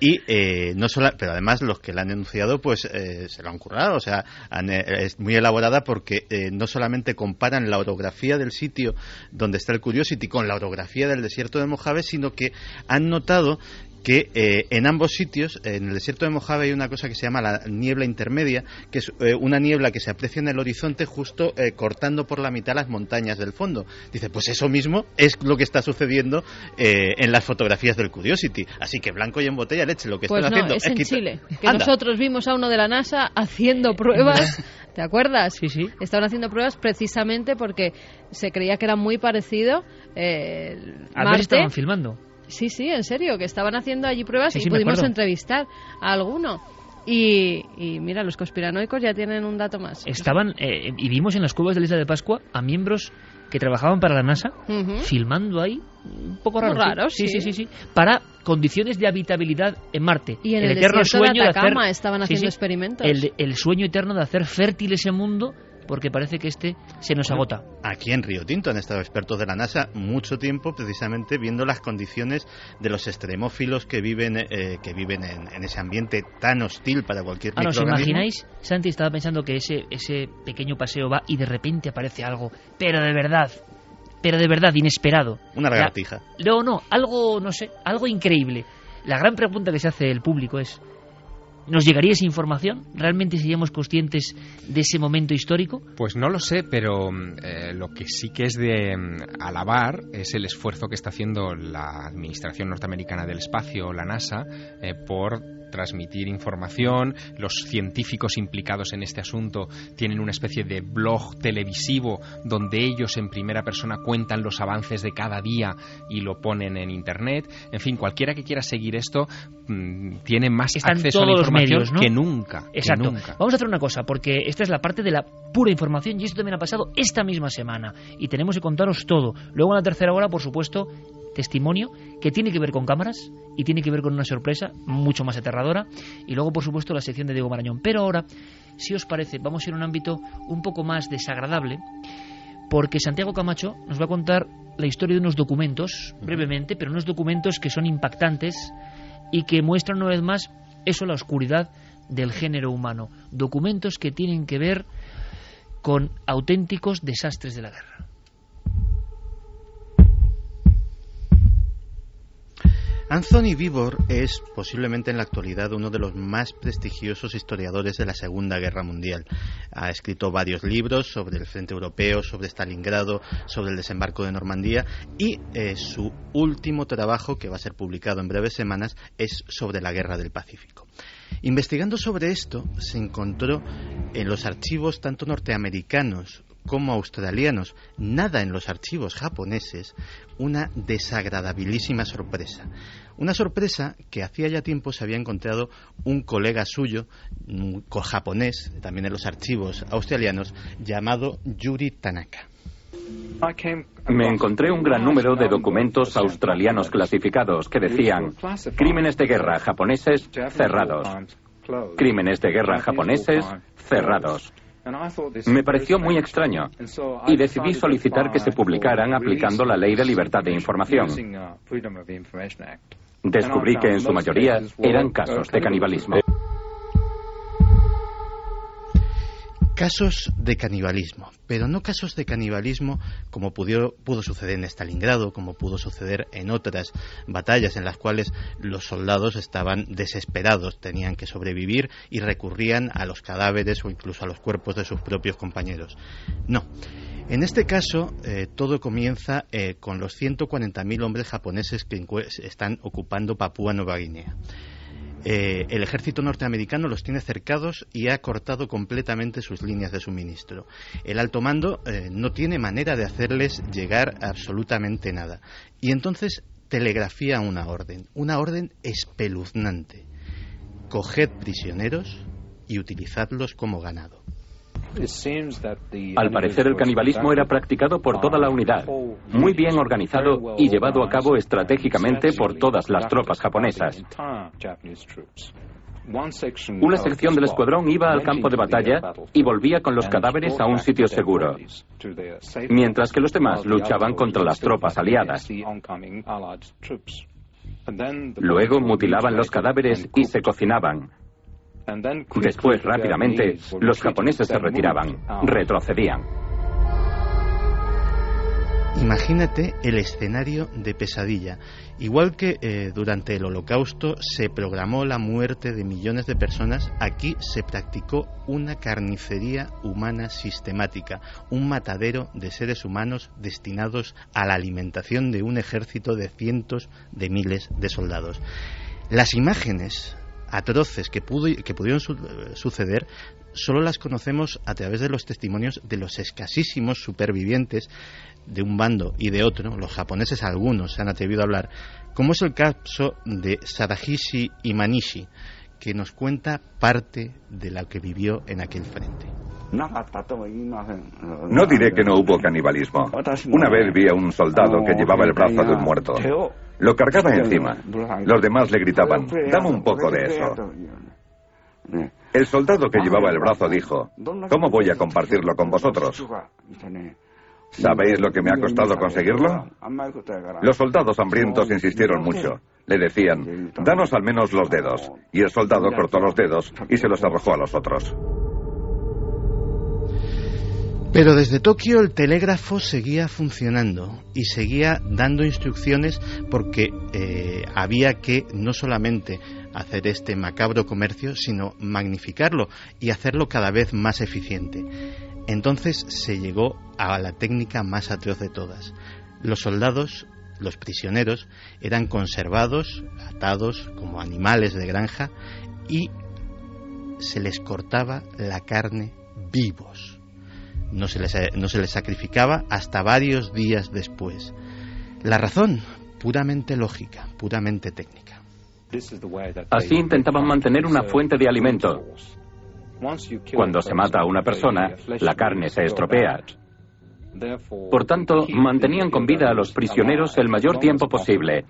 y eh, no solo, pero además los que la han enunciado, pues eh, se lo han currado. O sea, han, eh, es muy elaborada porque eh, no solamente comparan la orografía del sitio donde está el Curiosity con la orografía del desierto de Mojave, sino que han notado que eh, en ambos sitios, en el desierto de Mojave hay una cosa que se llama la niebla intermedia, que es eh, una niebla que se aprecia en el horizonte justo eh, cortando por la mitad las montañas del fondo. Dice, pues eso mismo es lo que está sucediendo eh, en las fotografías del Curiosity. Así que blanco y en botella leche, lo que Pues están no, haciendo es en quitar- Chile. Que Anda. nosotros vimos a uno de la NASA haciendo pruebas. ¿Te acuerdas? Sí, sí. Estaban haciendo pruebas precisamente porque se creía que era muy parecido eh, A ver Marte. estaban filmando. Sí, sí, en serio, que estaban haciendo allí pruebas Sí, y sí, pudimos entrevistar a alguno. Y, y mira, los conspiranoicos ya tienen un dato más. Estaban, eh, y vimos en las cuevas de la isla de Pascua a miembros que trabajaban para la NASA filmando ahí, un poco raro. raro, sí, sí. sí, sí, sí, para condiciones de habitabilidad en Marte. Y en el eterno de sueño de, hacer, estaban sí, haciendo sí, experimentos. El, el sueño eterno de hacer fértil ese mundo, porque parece que este se nos agota. Aquí en Río Tinto han estado expertos de la NASA mucho tiempo precisamente viendo las condiciones de los extremófilos que viven, eh, que viven en, en ese ambiente tan hostil para cualquier Ahora, ¿os imagináis? Santi estaba pensando que ese, ese pequeño paseo va y de repente aparece algo, pero de verdad, pero de verdad, inesperado. Una lagartija. No, no, algo, no sé, algo increíble. La gran pregunta que se hace el público es, ¿nos llegaría esa información? ¿Realmente seríamos conscientes de ese momento histórico? Pues no lo sé, pero mm, eh, lo que sí que es de mm, alabar es el esfuerzo que está haciendo la Administración Norteamericana del Espacio, la NASA, eh, por transmitir información. Los científicos implicados en este asunto tienen una especie de blog televisivo donde ellos en primera persona cuentan los avances de cada día y lo ponen en Internet. En fin, cualquiera que quiera seguir esto mm, tiene más Están acceso a la información medios, ¿no? que nunca. que Exacto. nunca. Vamos a hacer una cosa, porque esta es la parte de la pura información y esto también ha pasado esta misma semana. Y tenemos que contaros todo. Luego en la tercera hora, por supuesto, testimonio que tiene que ver con cámaras y tiene que ver con una sorpresa mucho más aterradora. Y luego, por supuesto, la sección de Diego Marañón. Pero ahora, si os parece, vamos a ir a un ámbito un poco más desagradable. Porque Santiago Camacho nos va a contar la historia de unos documentos, brevemente, pero unos documentos que son impactantes y que muestran una vez más eso, la oscuridad del género humano. Documentos que tienen que ver con auténticos desastres de la guerra. Anthony Vivor es posiblemente en la actualidad uno de los más prestigiosos historiadores de la Segunda Guerra Mundial. Ha escrito varios libros sobre el frente europeo, sobre Stalingrado, sobre el desembarco de Normandía y eh, su último trabajo, que va a ser publicado en breves semanas, es sobre la Guerra del Pacífico. Investigando sobre esto, se encontró en los archivos tanto norteamericanos como australianos, nada en los archivos japoneses, una desagradabilísima sorpresa. Una sorpresa que hacía ya tiempo se había encontrado un colega suyo, japonés, también en los archivos australianos, llamado Yuri Tanaka. Me encontré un gran número de documentos australianos clasificados que decían crímenes de guerra japoneses cerrados, crímenes de guerra japoneses cerrados. Me pareció muy extraño y decidí solicitar que se publicaran aplicando la ley de libertad de información. Descubrí que en su mayoría eran casos de canibalismo. Casos de canibalismo, pero no casos de canibalismo como pudo, pudo suceder en Stalingrado, como pudo suceder en otras batallas en las cuales los soldados estaban desesperados, tenían que sobrevivir y recurrían a los cadáveres o incluso a los cuerpos de sus propios compañeros. No. En este caso, eh, todo comienza eh, con los 140.000 hombres japoneses que están ocupando Papúa Nueva Guinea. Eh, el ejército norteamericano los tiene cercados y ha cortado completamente sus líneas de suministro. El alto mando eh, no tiene manera de hacerles llegar absolutamente nada. Y entonces telegrafía una orden, una orden espeluznante. coged prisioneros y utilizadlos como ganado. Al parecer el canibalismo era practicado por toda la unidad, muy bien organizado y llevado a cabo estratégicamente por todas las tropas japonesas. Una sección del escuadrón iba al campo de batalla y volvía con los cadáveres a un sitio seguro, mientras que los demás luchaban contra las tropas aliadas. Luego mutilaban los cadáveres y se cocinaban. Después, rápidamente, los japoneses se retiraban, retrocedían. Imagínate el escenario de pesadilla. Igual que eh, durante el holocausto se programó la muerte de millones de personas, aquí se practicó una carnicería humana sistemática, un matadero de seres humanos destinados a la alimentación de un ejército de cientos de miles de soldados. Las imágenes atroces que, que pudieron suceder solo las conocemos a través de los testimonios de los escasísimos supervivientes de un bando y de otro, los japoneses algunos se han atrevido a hablar, como es el caso de Sadahishi Imanishi, que nos cuenta parte de lo que vivió en aquel frente. No diré que no hubo canibalismo. Una vez vi a un soldado que llevaba el brazo de un muerto. Lo cargaba encima. Los demás le gritaban, dame un poco de eso. El soldado que llevaba el brazo dijo, ¿cómo voy a compartirlo con vosotros? ¿Sabéis lo que me ha costado conseguirlo? Los soldados hambrientos insistieron mucho. Le decían, danos al menos los dedos. Y el soldado cortó los dedos y se los arrojó a los otros. Pero desde Tokio el telégrafo seguía funcionando y seguía dando instrucciones porque eh, había que no solamente hacer este macabro comercio, sino magnificarlo y hacerlo cada vez más eficiente. Entonces se llegó a la técnica más atroz de todas. Los soldados, los prisioneros, eran conservados, atados como animales de granja y se les cortaba la carne vivos. No se les, no se les sacrificaba hasta varios días después. La razón, puramente lógica, puramente técnica. Así intentaban mantener una fuente de alimento. Cuando se mata a una persona, la carne se estropea. Por tanto, mantenían con vida a los prisioneros el mayor tiempo posible.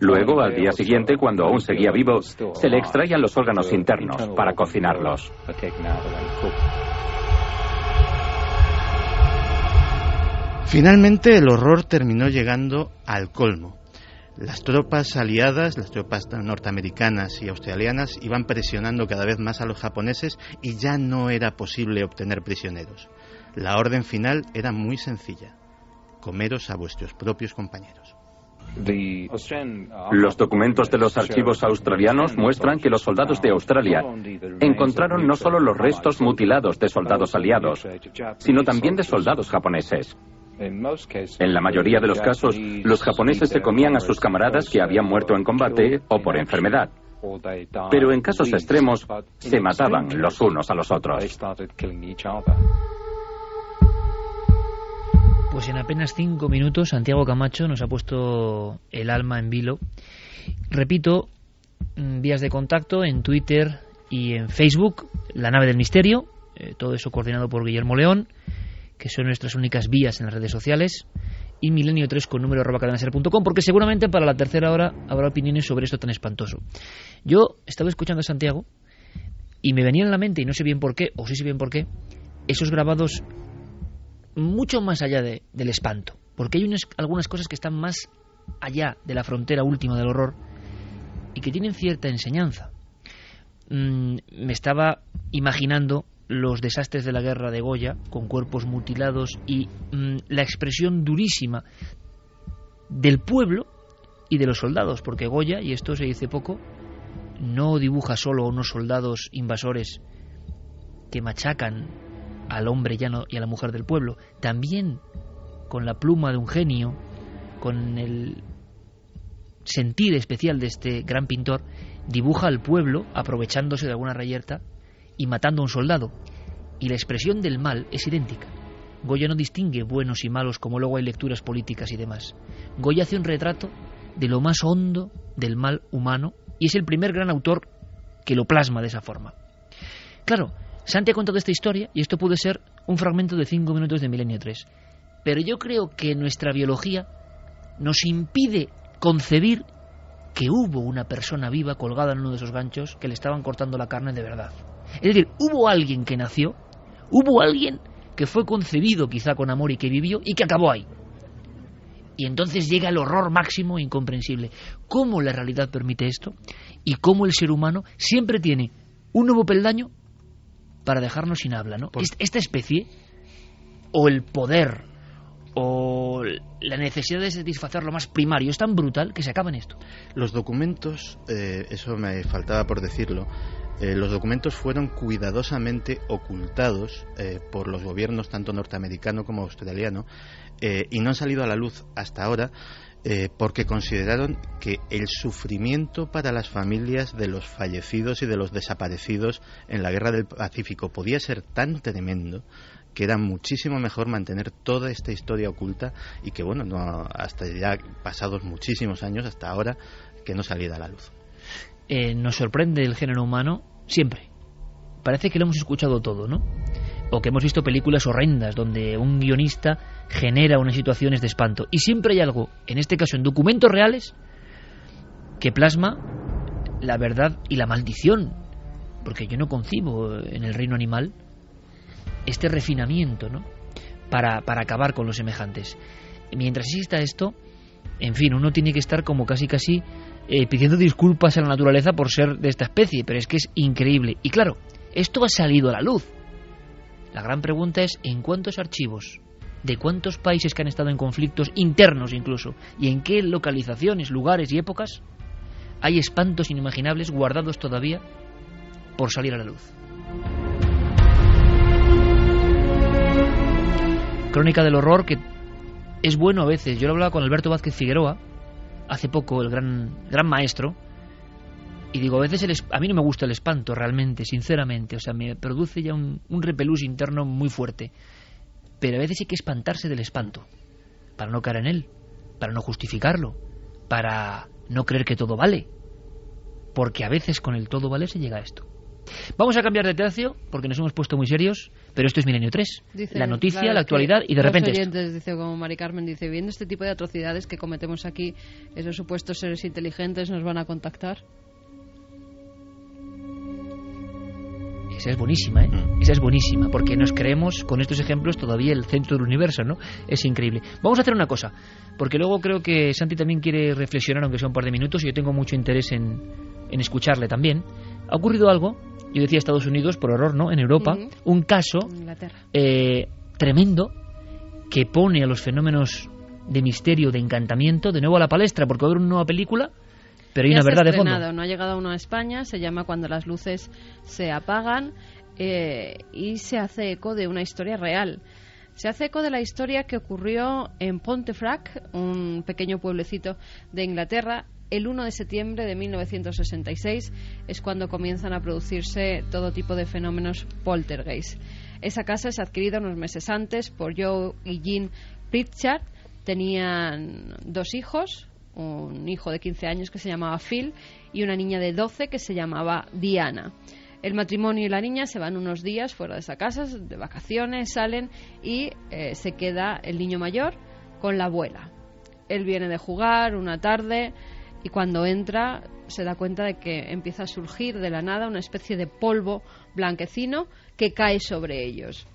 Luego, al día siguiente, cuando aún seguía vivo, se le extraían los órganos internos para cocinarlos. Finalmente, el horror terminó llegando al colmo. Las tropas aliadas, las tropas norteamericanas y australianas, iban presionando cada vez más a los japoneses y ya no era posible obtener prisioneros. La orden final era muy sencilla. Comeros a vuestros propios compañeros. Los documentos de los archivos australianos muestran que los soldados de Australia encontraron no solo los restos mutilados de soldados aliados, sino también de soldados japoneses. En la mayoría de los casos, los japoneses se comían a sus camaradas que habían muerto en combate o por enfermedad. Pero en casos extremos, se mataban los unos a los otros. Pues en apenas cinco minutos, Santiago Camacho nos ha puesto el alma en vilo. Repito, mm, vías de contacto en Twitter y en Facebook, La Nave del Misterio, eh, todo eso coordinado por Guillermo León que son nuestras únicas vías en las redes sociales, y milenio 3 con número arroba cadenaser.com, porque seguramente para la tercera hora habrá opiniones sobre esto tan espantoso. Yo estaba escuchando a Santiago y me venía en la mente, y no sé bien por qué, o sí sé bien por qué, esos grabados mucho más allá de, del espanto, porque hay unas, algunas cosas que están más allá de la frontera última del horror y que tienen cierta enseñanza. Mm, me estaba imaginando los desastres de la guerra de Goya, con cuerpos mutilados y mm, la expresión durísima del pueblo y de los soldados, porque Goya, y esto se dice poco, no dibuja solo a unos soldados invasores que machacan al hombre llano y a la mujer del pueblo, también con la pluma de un genio, con el sentir especial de este gran pintor, dibuja al pueblo aprovechándose de alguna reyerta y matando a un soldado. Y la expresión del mal es idéntica. Goya no distingue buenos y malos como luego hay lecturas políticas y demás. Goya hace un retrato de lo más hondo del mal humano Y es el primer gran autor que lo plasma de esa forma. Claro, Santi ha contado esta historia y esto puede ser un fragmento de cinco minutos de Milenio 3. Pero yo creo que nuestra biología nos impide concebir que hubo una persona viva colgada en uno de esos ganchos que le estaban cortando la carne de verdad. Es decir, hubo alguien que nació, hubo alguien que fue concebido quizá con amor y que vivió y que acabó ahí. Y entonces llega el horror máximo e incomprensible. ¿Cómo la realidad permite esto? Y cómo el ser humano siempre tiene un nuevo peldaño para dejarnos sin habla, ¿no? Esta especie, o el poder, o la necesidad de satisfacer lo más primario es tan brutal que se acaba en esto. Los documentos, eh, eso me faltaba por decirlo, eh, los documentos fueron cuidadosamente ocultados eh, por los gobiernos tanto norteamericano como australiano y no han salido a la luz hasta ahora porque consideraron que el sufrimiento para las familias de los fallecidos y de los desaparecidos en la guerra del Pacífico podía ser tan tremendo que era muchísimo mejor mantener toda esta historia oculta y que, bueno, no, hasta ya pasados muchísimos años, hasta ahora, que no saliera a la luz. Eh, nos sorprende el género humano siempre. Parece que lo hemos escuchado todo, ¿no? O que hemos visto películas horrendas donde un guionista genera unas situaciones de espanto. Y siempre hay algo, en este caso en documentos reales, que plasma la verdad y la maldición. Porque yo no concibo en el reino animal este refinamiento, ¿no? Para, para acabar con los semejantes. Mientras exista esto, en fin, uno tiene que estar como casi casi eh, pidiendo disculpas a la naturaleza por ser de esta especie, pero es que es increíble. Y claro, esto ha salido a la luz. La gran pregunta es, ¿en cuántos archivos? ¿De cuántos países que han estado en conflictos internos incluso? ¿Y en qué localizaciones, lugares y épocas hay espantos inimaginables guardados todavía por salir a la luz? Crónica del horror que es bueno a veces. Yo lo hablaba con Alberto Vázquez Figueroa hace poco, el gran, gran maestro, y digo, a veces a mí no me gusta el espanto realmente, sinceramente, o sea, me produce ya un, un repelús interno muy fuerte. Pero a veces hay que espantarse del espanto, para no caer en él, para no justificarlo, para no creer que todo vale. Porque a veces con el todo vale se llega a esto. Vamos a cambiar de tercio porque nos hemos puesto muy serios, pero esto es Milenio 3. la noticia, la actualidad y de repente. Oyentes, dice como Mari Carmen, dice, viendo este tipo de atrocidades que cometemos aquí, esos supuestos seres inteligentes nos van a contactar. Esa es buenísima, ¿eh? Mm. Esa es buenísima, porque nos creemos con estos ejemplos todavía el centro del universo, ¿no? Es increíble. Vamos a hacer una cosa, porque luego creo que Santi también quiere reflexionar, aunque sea un par de minutos, y yo tengo mucho interés en, en escucharle también. Ha ocurrido algo yo decía Estados Unidos, por error, ¿no? En Europa, un caso eh, tremendo que pone a los fenómenos de misterio, de encantamiento, de nuevo a la palestra, porque va a haber una nueva película, pero hay una verdad de fondo. No ha llegado uno a España, se llama Cuando las luces se apagan eh, y se hace eco de una historia real. Se hace eco de la historia que ocurrió en Pontefract, un pequeño pueblecito de Inglaterra, el 1 de septiembre de 1966 es cuando comienzan a producirse todo tipo de fenómenos poltergeist. Esa casa es adquirida unos meses antes por Joe y Jean Pritchard. Tenían dos hijos, un hijo de 15 años que se llamaba Phil y una niña de 12 que se llamaba Diana. El matrimonio y la niña se van unos días fuera de esa casa, de vacaciones, salen y eh, se queda el niño mayor con la abuela. Él viene de jugar una tarde, y cuando entra se da cuenta de que empieza a surgir de la nada una especie de polvo blanquecino que cae sobre ellos.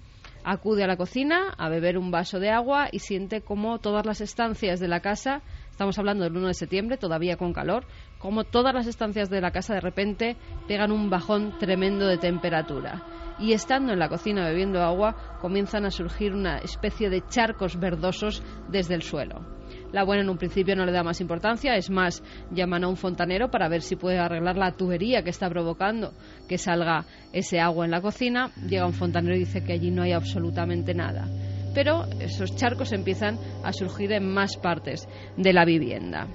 Acude a la cocina a beber un vaso de agua y siente como todas las estancias de la casa, estamos hablando del 1 de septiembre, todavía con calor, como todas las estancias de la casa de repente pegan un bajón tremendo de temperatura. Y estando en la cocina bebiendo agua, comienzan a surgir una especie de charcos verdosos desde el suelo. La buena en un principio no le da más importancia, es más, llaman a un fontanero para ver si puede arreglar la tubería que está provocando que salga ese agua en la cocina. Llega un fontanero y dice que allí no hay absolutamente nada. Pero esos charcos empiezan a surgir en más partes de la vivienda.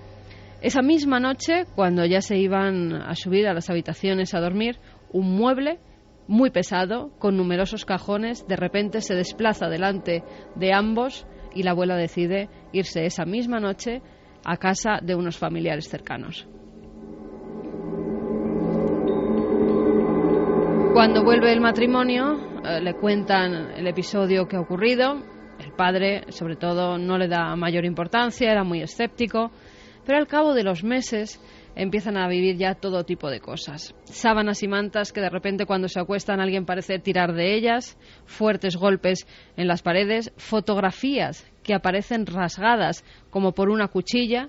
Esa misma noche, cuando ya se iban a subir a las habitaciones a dormir, un mueble muy pesado, con numerosos cajones, de repente se desplaza delante de ambos y la abuela decide irse esa misma noche a casa de unos familiares cercanos. Cuando vuelve el matrimonio, eh, le cuentan el episodio que ha ocurrido. El padre, sobre todo, no le da mayor importancia, era muy escéptico, pero al cabo de los meses empiezan a vivir ya todo tipo de cosas. Sábanas y mantas que de repente cuando se acuestan alguien parece tirar de ellas, fuertes golpes en las paredes, fotografías que aparecen rasgadas como por una cuchilla,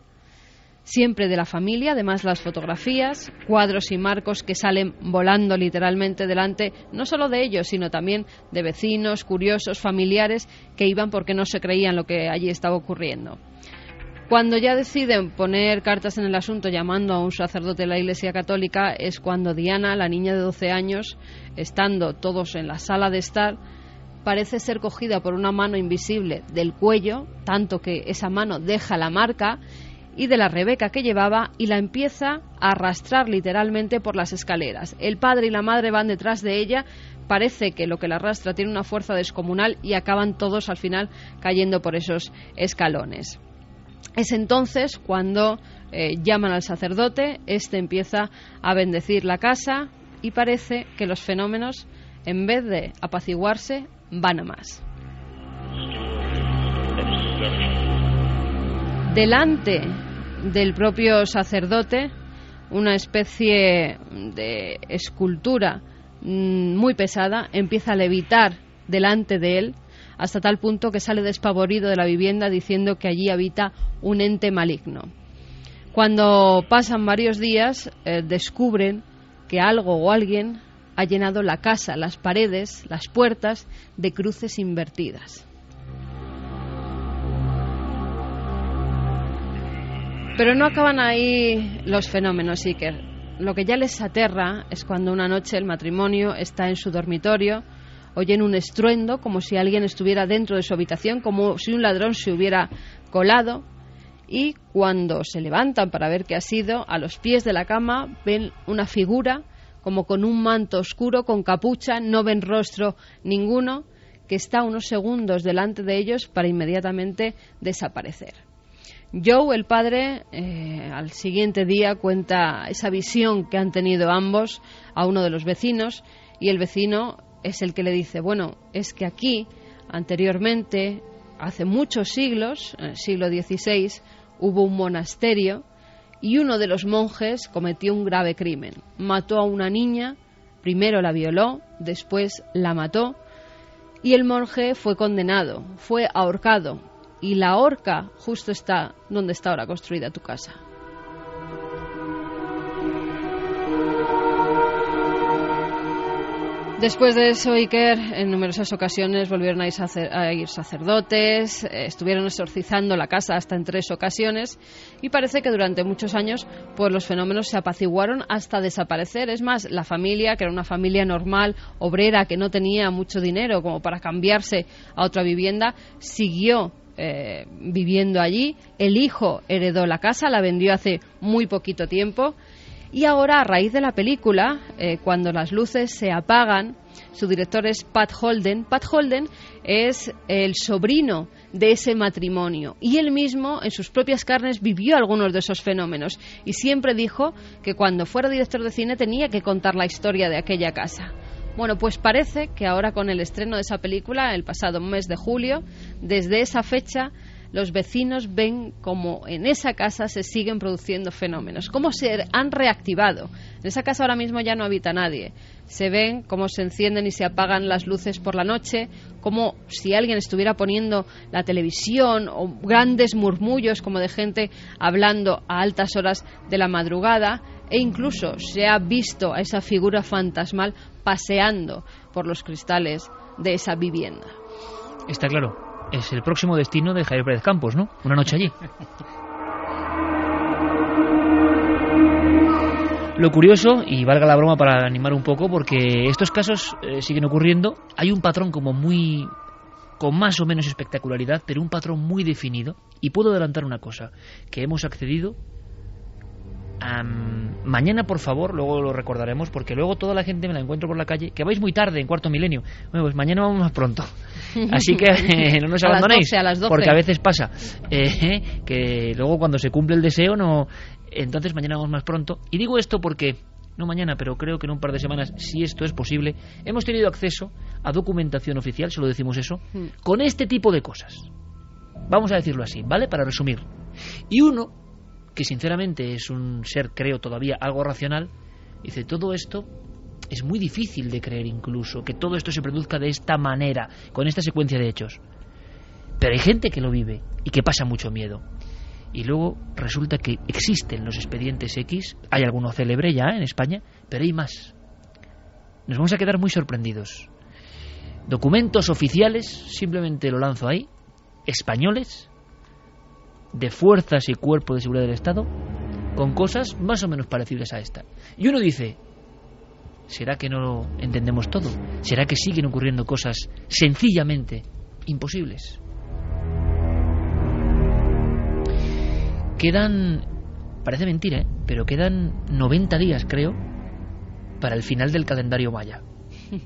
siempre de la familia, además las fotografías, cuadros y marcos que salen volando literalmente delante, no solo de ellos, sino también de vecinos, curiosos, familiares que iban porque no se creían lo que allí estaba ocurriendo. Cuando ya deciden poner cartas en el asunto llamando a un sacerdote de la Iglesia Católica es cuando Diana, la niña de 12 años, estando todos en la sala de estar, parece ser cogida por una mano invisible del cuello, tanto que esa mano deja la marca y de la Rebeca que llevaba y la empieza a arrastrar literalmente por las escaleras. El padre y la madre van detrás de ella, parece que lo que la arrastra tiene una fuerza descomunal y acaban todos al final cayendo por esos escalones. Es entonces cuando eh, llaman al sacerdote, este empieza a bendecir la casa y parece que los fenómenos, en vez de apaciguarse, van a más. delante del propio sacerdote una especie de escultura mm, muy pesada empieza a levitar delante de él hasta tal punto que sale despavorido de la vivienda diciendo que allí habita un ente maligno. Cuando pasan varios días eh, descubren que algo o alguien ha llenado la casa, las paredes, las puertas de cruces invertidas. Pero no acaban ahí los fenómenos, Iker. Lo que ya les aterra es cuando una noche el matrimonio está en su dormitorio, oyen un estruendo como si alguien estuviera dentro de su habitación, como si un ladrón se hubiera colado, y cuando se levantan para ver qué ha sido, a los pies de la cama ven una figura como con un manto oscuro, con capucha, no ven rostro ninguno, que está unos segundos delante de ellos para inmediatamente desaparecer. Joe, el padre, eh, al siguiente día cuenta esa visión que han tenido ambos a uno de los vecinos y el vecino es el que le dice, bueno, es que aquí, anteriormente, hace muchos siglos, en el siglo XVI, hubo un monasterio y uno de los monjes cometió un grave crimen. Mató a una niña, primero la violó, después la mató y el monje fue condenado, fue ahorcado y la horca justo está donde está ahora construida tu casa. Después de eso, Iker, en numerosas ocasiones volvieron a ir, sacerdotes, eh, estuvieron exorcizando la casa hasta en tres ocasiones y parece que durante muchos años pues, los fenómenos se apaciguaron hasta desaparecer. Es más, la familia, que era una familia normal, obrera, que no tenía mucho dinero como para cambiarse a otra vivienda, siguió eh, viviendo allí. El hijo heredó la casa, la vendió hace muy poquito tiempo. Y ahora, a raíz de la película, eh, cuando las luces se apagan, su director es Pat Holden. Pat Holden es el sobrino de ese matrimonio y él mismo en sus propias carnes vivió algunos de esos fenómenos y siempre dijo que cuando fuera director de cine tenía que contar la historia de aquella casa. Bueno, pues parece que ahora con el estreno de esa película, el pasado mes de julio, desde esa fecha los vecinos ven como en esa casa se siguen produciendo fenómenos, cómo se han reactivado. En esa casa ahora mismo ya no habita nadie. Se ven cómo se encienden y se apagan las luces por la noche, como si alguien estuviera poniendo la televisión o grandes murmullos como de gente hablando a altas horas de la madrugada e incluso se ha visto a esa figura fantasmal paseando por los cristales de esa vivienda. Está claro, es el próximo destino de Javier Pérez Campos, ¿no? Una noche allí. Lo curioso, y valga la broma para animar un poco, porque estos casos eh, siguen ocurriendo, hay un patrón como muy con más o menos espectacularidad, pero un patrón muy definido, y puedo adelantar una cosa, que hemos accedido mañana, por favor, luego lo recordaremos, porque luego toda la gente me la encuentro por la calle, que vais muy tarde, en cuarto milenio. Bueno, pues mañana vamos más pronto. Así que eh, no nos abandonéis, porque a veces pasa eh, que luego cuando se cumple el deseo, no. Entonces mañana vamos más pronto. Y digo esto porque no mañana, pero creo que en un par de semanas, si esto es posible, hemos tenido acceso a documentación oficial, solo decimos eso, Hmm. con este tipo de cosas. Vamos a decirlo así, ¿vale? Para resumir. Y uno, que sinceramente es un ser, creo, todavía algo racional, dice, todo esto es muy difícil de creer incluso, que todo esto se produzca de esta manera, con esta secuencia de hechos. Pero hay gente que lo vive y que pasa mucho miedo. Y luego resulta que existen los expedientes X, hay alguno célebre ya en España, pero hay más. Nos vamos a quedar muy sorprendidos. Documentos oficiales, simplemente lo lanzo ahí, españoles, de fuerzas y cuerpo de seguridad del Estado, con cosas más o menos parecidas a esta. Y uno dice, ¿será que no entendemos todo? ¿Será que siguen ocurriendo cosas sencillamente imposibles? Quedan, parece mentira, ¿eh? pero quedan 90 días, creo, para el final del calendario maya.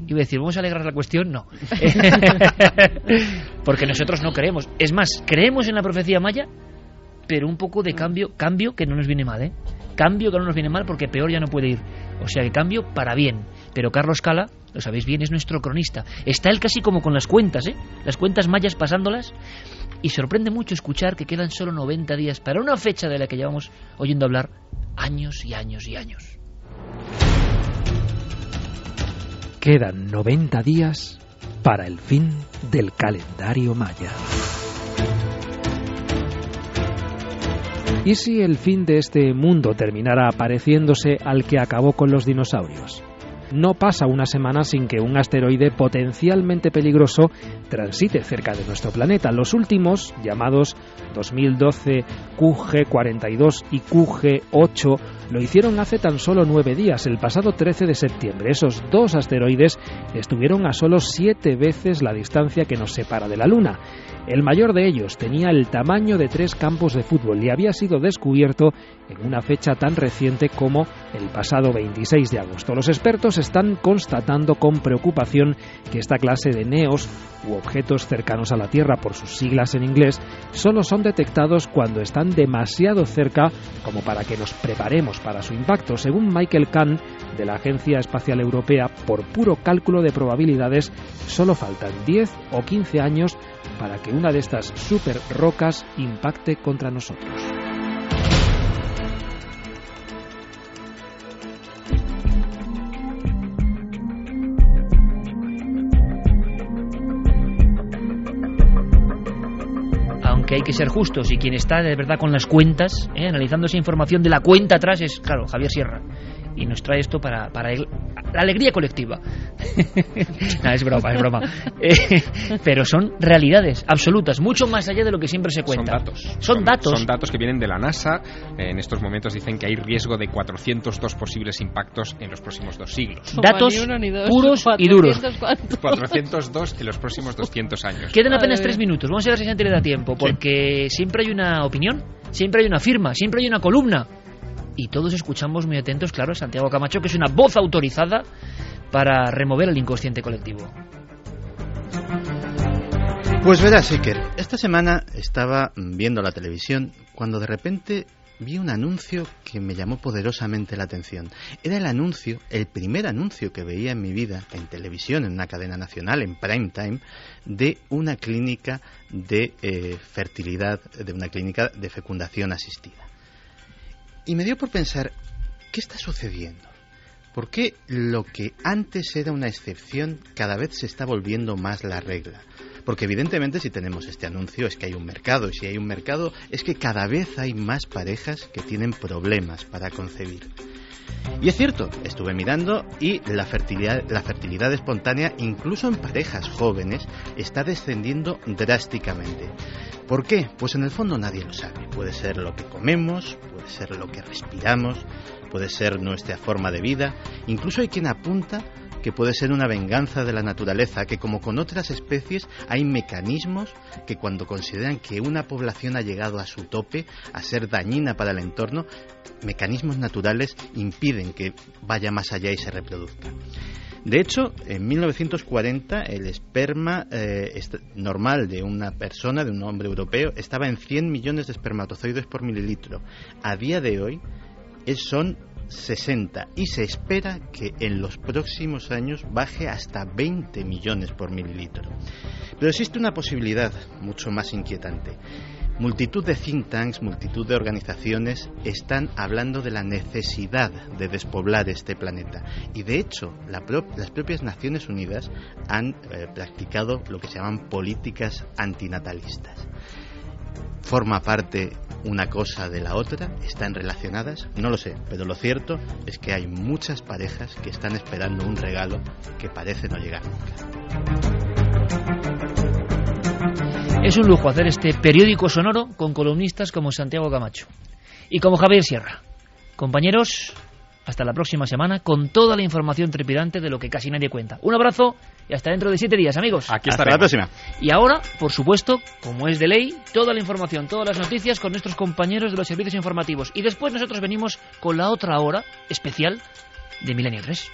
Iba a decir, ¿vamos a alegrar la cuestión? No. Porque nosotros no creemos. Es más, creemos en la profecía maya, pero un poco de cambio, cambio que no nos viene mal, ¿eh? Cambio que no nos viene mal porque peor ya no puede ir. O sea que cambio para bien. Pero Carlos Cala, lo sabéis bien, es nuestro cronista. Está él casi como con las cuentas, ¿eh? Las cuentas mayas pasándolas. Y sorprende mucho escuchar que quedan solo 90 días para una fecha de la que llevamos oyendo hablar años y años y años. Quedan 90 días para el fin del calendario maya. ¿Y si el fin de este mundo terminara pareciéndose al que acabó con los dinosaurios? No pasa una semana sin que un asteroide potencialmente peligroso transite cerca de nuestro planeta. Los últimos, llamados 2012 QG42 y QG8, lo hicieron hace tan solo nueve días, el pasado 13 de septiembre. Esos dos asteroides estuvieron a solo siete veces la distancia que nos separa de la Luna. El mayor de ellos tenía el tamaño de tres campos de fútbol y había sido descubierto en una fecha tan reciente como el pasado 26 de agosto. Los expertos están constatando con preocupación que esta clase de neos u objetos cercanos a la Tierra por sus siglas en inglés solo son detectados cuando están demasiado cerca como para que nos preparemos para su impacto. Según Michael Kahn de la Agencia Espacial Europea, por puro cálculo de probabilidades, solo faltan 10 o 15 años para que una de estas super rocas impacte contra nosotros. Aunque hay que ser justos y quien está de verdad con las cuentas, ¿eh? analizando esa información de la cuenta atrás es, claro, Javier Sierra. Y nos trae esto para, para el- la alegría colectiva. no, es broma, es broma. Eh, pero son realidades absolutas, mucho más allá de lo que siempre se cuenta. Son datos. Son datos. Son datos que vienen de la NASA. Eh, En estos momentos dicen que hay riesgo de 402 posibles impactos en los próximos dos siglos. Datos Ni uno, ni dos, puros y duros. 400 cuántos. 402 en los próximos 200 años. Quedan apenas Madre tres minutos. Vamos a ver si gente le da tiempo, porque siempre hay una opinión, siempre hay una firma, siempre hay una columna. Y todos escuchamos muy atentos, claro, a Santiago Camacho, que es una voz autorizada para remover el inconsciente colectivo. Pues verás, Iker, esta semana estaba viendo la televisión cuando de repente vi un anuncio que me llamó poderosamente la atención. Era el anuncio, el primer anuncio que veía en mi vida en televisión, en una cadena nacional, en prime time, de una clínica de eh, fertilidad, de una clínica de fecundación asistida. Y me dio por pensar, ¿qué está sucediendo? ¿Por qué lo que antes era una excepción cada vez se está volviendo más la regla? Porque evidentemente si tenemos este anuncio es que hay un mercado y si hay un mercado es que cada vez hay más parejas que tienen problemas para concebir. Y es cierto, estuve mirando y la fertilidad, la fertilidad espontánea, incluso en parejas jóvenes, está descendiendo drásticamente. ¿Por qué? Pues en el fondo nadie lo sabe. Puede ser lo que comemos, puede ser lo que respiramos, puede ser nuestra forma de vida. Incluso hay quien apunta que puede ser una venganza de la naturaleza, que como con otras especies hay mecanismos que cuando consideran que una población ha llegado a su tope, a ser dañina para el entorno, mecanismos naturales impiden que vaya más allá y se reproduzca. De hecho, en 1940 el esperma eh, normal de una persona, de un hombre europeo, estaba en 100 millones de espermatozoides por mililitro. A día de hoy son 60 y se espera que en los próximos años baje hasta 20 millones por mililitro. Pero existe una posibilidad mucho más inquietante. Multitud de think tanks, multitud de organizaciones están hablando de la necesidad de despoblar este planeta. Y de hecho, las propias Naciones Unidas han eh, practicado lo que se llaman políticas antinatalistas. ¿Forma parte una cosa de la otra? ¿Están relacionadas? No lo sé, pero lo cierto es que hay muchas parejas que están esperando un regalo que parece no llegar nunca. Es un lujo hacer este periódico sonoro con columnistas como Santiago Camacho y como Javier Sierra. Compañeros, hasta la próxima semana con toda la información trepidante de lo que casi nadie cuenta. Un abrazo y hasta dentro de siete días, amigos. Aquí hasta la próxima. Y ahora, por supuesto, como es de ley, toda la información, todas las noticias con nuestros compañeros de los servicios informativos. Y después nosotros venimos con la otra hora especial de Milenio 3.